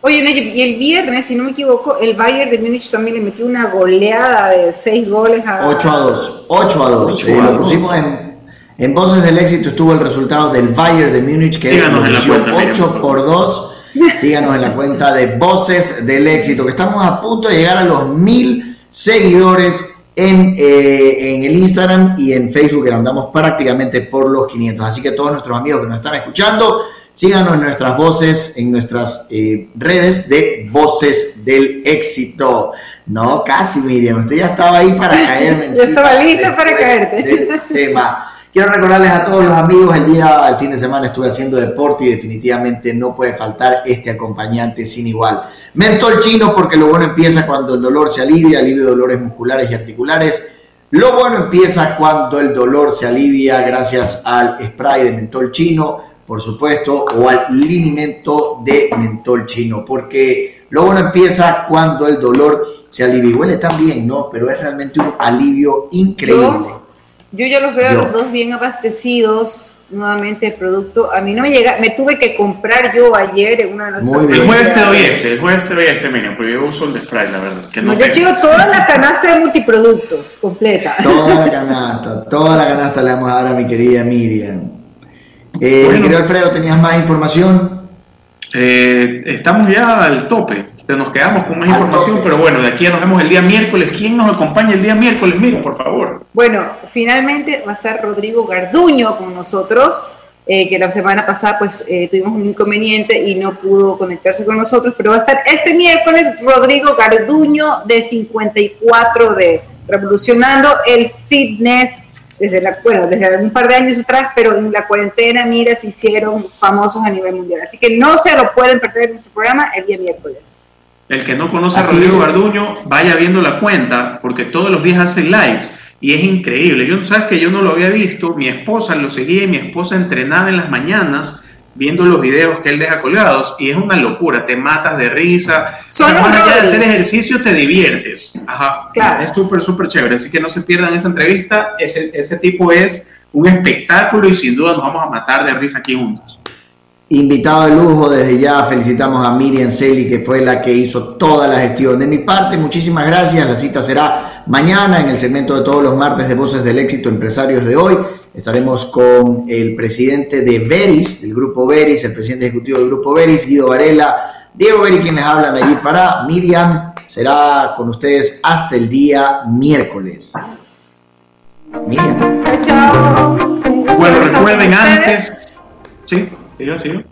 Oye, Nayib, y el viernes, si no me equivoco, el Bayern de Múnich también le metió una goleada de seis goles a... 8 a 2. 8 a 2. 8 Eh, a lo 2. pusimos en, en Voces del Éxito, estuvo el resultado del Bayern de Múnich, que Síganos lo en la puso cuenta, Miriam, 8 por por 2. Síganos en la cuenta de Voces del Éxito, que estamos a punto de llegar a los mil seguidores en, eh, en el Instagram y en Facebook, que andamos prácticamente por los 500. Así que todos nuestros amigos que nos están escuchando, síganos en nuestras voces, en nuestras eh, redes de Voces del Éxito. No, casi Miriam, usted ya estaba ahí para caerme. Ya estaba lista para después caerte. del tema. Quiero recordarles a todos los amigos, el día, el fin de semana estuve haciendo deporte y definitivamente no puede faltar este acompañante sin igual. Mentol chino porque lo bueno empieza cuando el dolor se alivia, alivio de dolores musculares y articulares. Lo bueno empieza cuando el dolor se alivia gracias al spray de mentol chino, por supuesto, o al linimento de mentol chino, porque lo bueno empieza cuando el dolor se alivia. Y Huele tan bien, ¿no? Pero es realmente un alivio increíble. Yo ya los veo a Yo. los dos bien abastecidos nuevamente de producto. A mí no me llega, me tuve que comprar yo ayer en una de las Muy bien. El jueves te doy farmacias. este, el jueves te doy este, Miriam, porque yo uso el de spray, la verdad. Que no No, yo tengo. quiero toda la canasta de multiproductos completa. Toda la canasta, toda la canasta le vamos a dar a mi querida Miriam. Eh, Bueno. Alfredo, ¿tenías más información? Eh, estamos ya al tope. nos quedamos con más información, pero bueno, de aquí nos vemos el día miércoles. ¿Quién nos acompaña el día miércoles? Miren, por favor. Bueno, finalmente va a estar Rodrigo Garduño con nosotros, eh, que la semana pasada pues eh, tuvimos un inconveniente y no pudo conectarse con nosotros, pero va a estar este miércoles Rodrigo Garduño de 54 de Revolucionando el Fitness desde la, bueno, desde un par de años atrás, pero en la cuarentena, mira, se hicieron famosos a nivel mundial. Así que no se lo pueden perder en nuestro programa el día miércoles. El que no conoce a Rodrigo Garduño, vaya viendo la cuenta, porque todos los días hace lives y es increíble. Yo, sabes que yo no lo había visto, mi esposa lo seguía y mi esposa entrenaba en las mañanas viendo los videos que él deja colgados y es una locura, te matas de risa. Son más allá de hacer ejercicio, te diviertes. Ajá. Claro. Es súper, súper chévere. Así que no se pierdan esa entrevista. Ese, ese tipo es un espectáculo y sin duda nos vamos a matar de risa aquí juntos. Invitado de lujo, desde ya felicitamos a Miriam Celi, que fue la que hizo toda la gestión. De mi parte, muchísimas gracias. La cita será mañana en el segmento de todos los martes de Voces del Éxito Empresarios de hoy. Estaremos con el presidente de Veris, del grupo Veris, el presidente ejecutivo del grupo Veris, Guido Varela, Diego Veris, quienes hablan allí para Miriam. Será con ustedes hasta el día miércoles. Miriam. Chao, chao. Bueno, recuerden antes. Sí, siga, siga.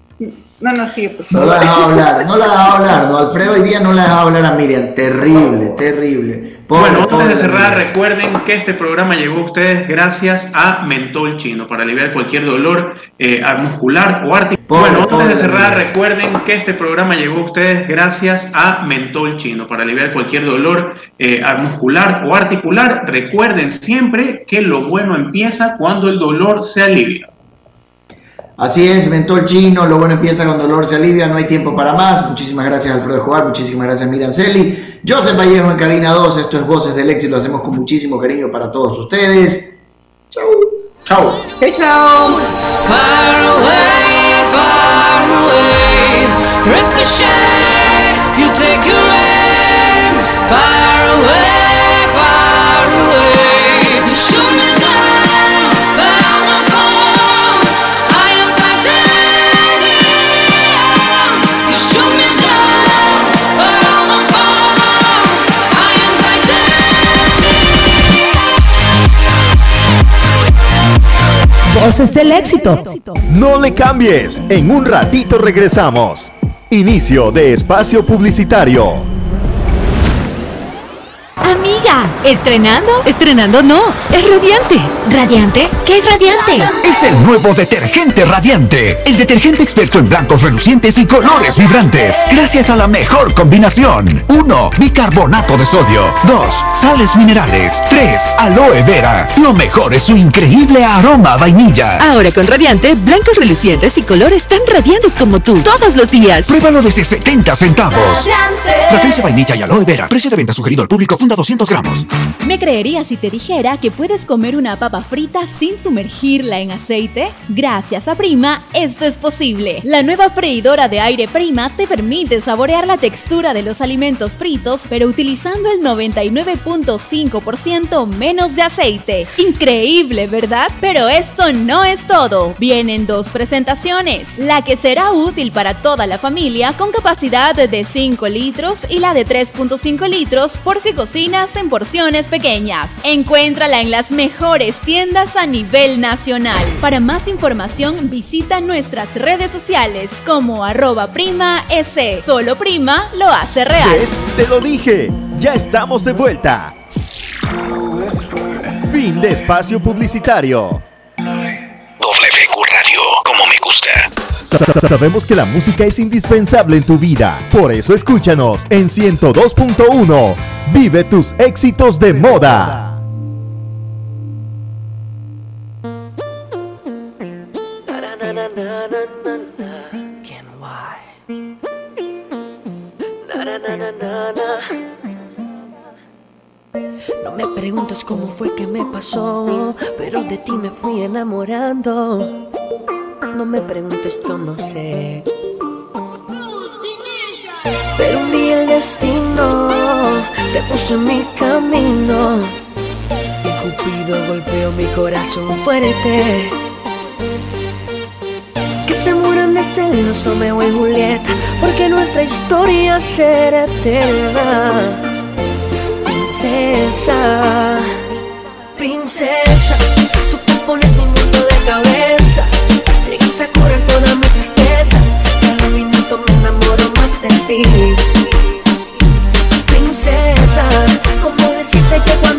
No, no, sigue, por No favor. la dejaba hablar, no la dejaba hablar, no, Alfredo hoy día no la dejaba hablar a Miriam, terrible, terrible. Bueno, antes de cerrar, recuerden que este programa llegó a ustedes gracias a Mentol Chino para aliviar cualquier dolor eh, muscular o articular. Bueno, antes de cerrar, recuerden que este programa llegó a ustedes gracias a Mentol Chino para aliviar cualquier dolor eh, muscular o articular. Recuerden siempre que lo bueno empieza cuando el dolor se alivia. Así es, mentol chino, lo bueno empieza el dolor se alivia, no hay tiempo para más. Muchísimas gracias Alfredo Joar, muchísimas gracias Miriam Celi. Joseph Vallejo en cabina 2, esto es Voces del Éxito, lo hacemos con muchísimo cariño para todos ustedes. Chau. Chao. Chao, chao. Far away, far away. You take your Voces del éxito. No le cambies, en un ratito regresamos. Inicio de espacio publicitario. Amiga, ¿estrenando? Estrenando no, es radiante. ¿Radiante? ¿Qué es radiante? Es el nuevo detergente radiante. El detergente experto en blancos relucientes y colores vibrantes. Gracias a la mejor combinación. 1. Bicarbonato de sodio. 2. Sales minerales. 3. Aloe vera. Lo mejor es su increíble aroma a vainilla. Ahora con radiante, blancos relucientes y colores tan radiantes como tú, todos los días. Pruébalo desde 70 centavos. Fragancia vainilla y aloe vera. Precio de venta sugerido al público. Funda 200 gramos. ¿Me creerías si te dijera que puedes comer una papa frita sin sumergirla en aceite? Gracias a Prima, esto es posible. La nueva freidora de aire Prima te permite saborear la textura de los alimentos fritos, pero utilizando el 99.5% menos de aceite. Increíble, ¿verdad? Pero esto no es todo. Vienen dos presentaciones. La que será útil para toda la familia con capacidad de 5 litros y la de 3.5 litros por si en porciones pequeñas. Encuéntrala en las mejores tiendas a nivel nacional. Para más información visita nuestras redes sociales como arroba prima s. Solo prima lo hace real. Te lo dije. Ya estamos de vuelta. Fin de espacio publicitario. Sabemos que la música es indispensable en tu vida. Por eso escúchanos en 102.1. Vive tus éxitos de moda. No me preguntes cómo fue que me pasó, pero de ti me fui enamorando. No me preguntes, yo no sé. Pero un día el destino te puso en mi camino. Y Cupido golpeó mi corazón fuerte. Que se mueran de celos Romeo y Julieta porque nuestra historia será eterna. Princesa, princesa. me enamoro más de ti. Princesa, ¿cómo decirte que cuando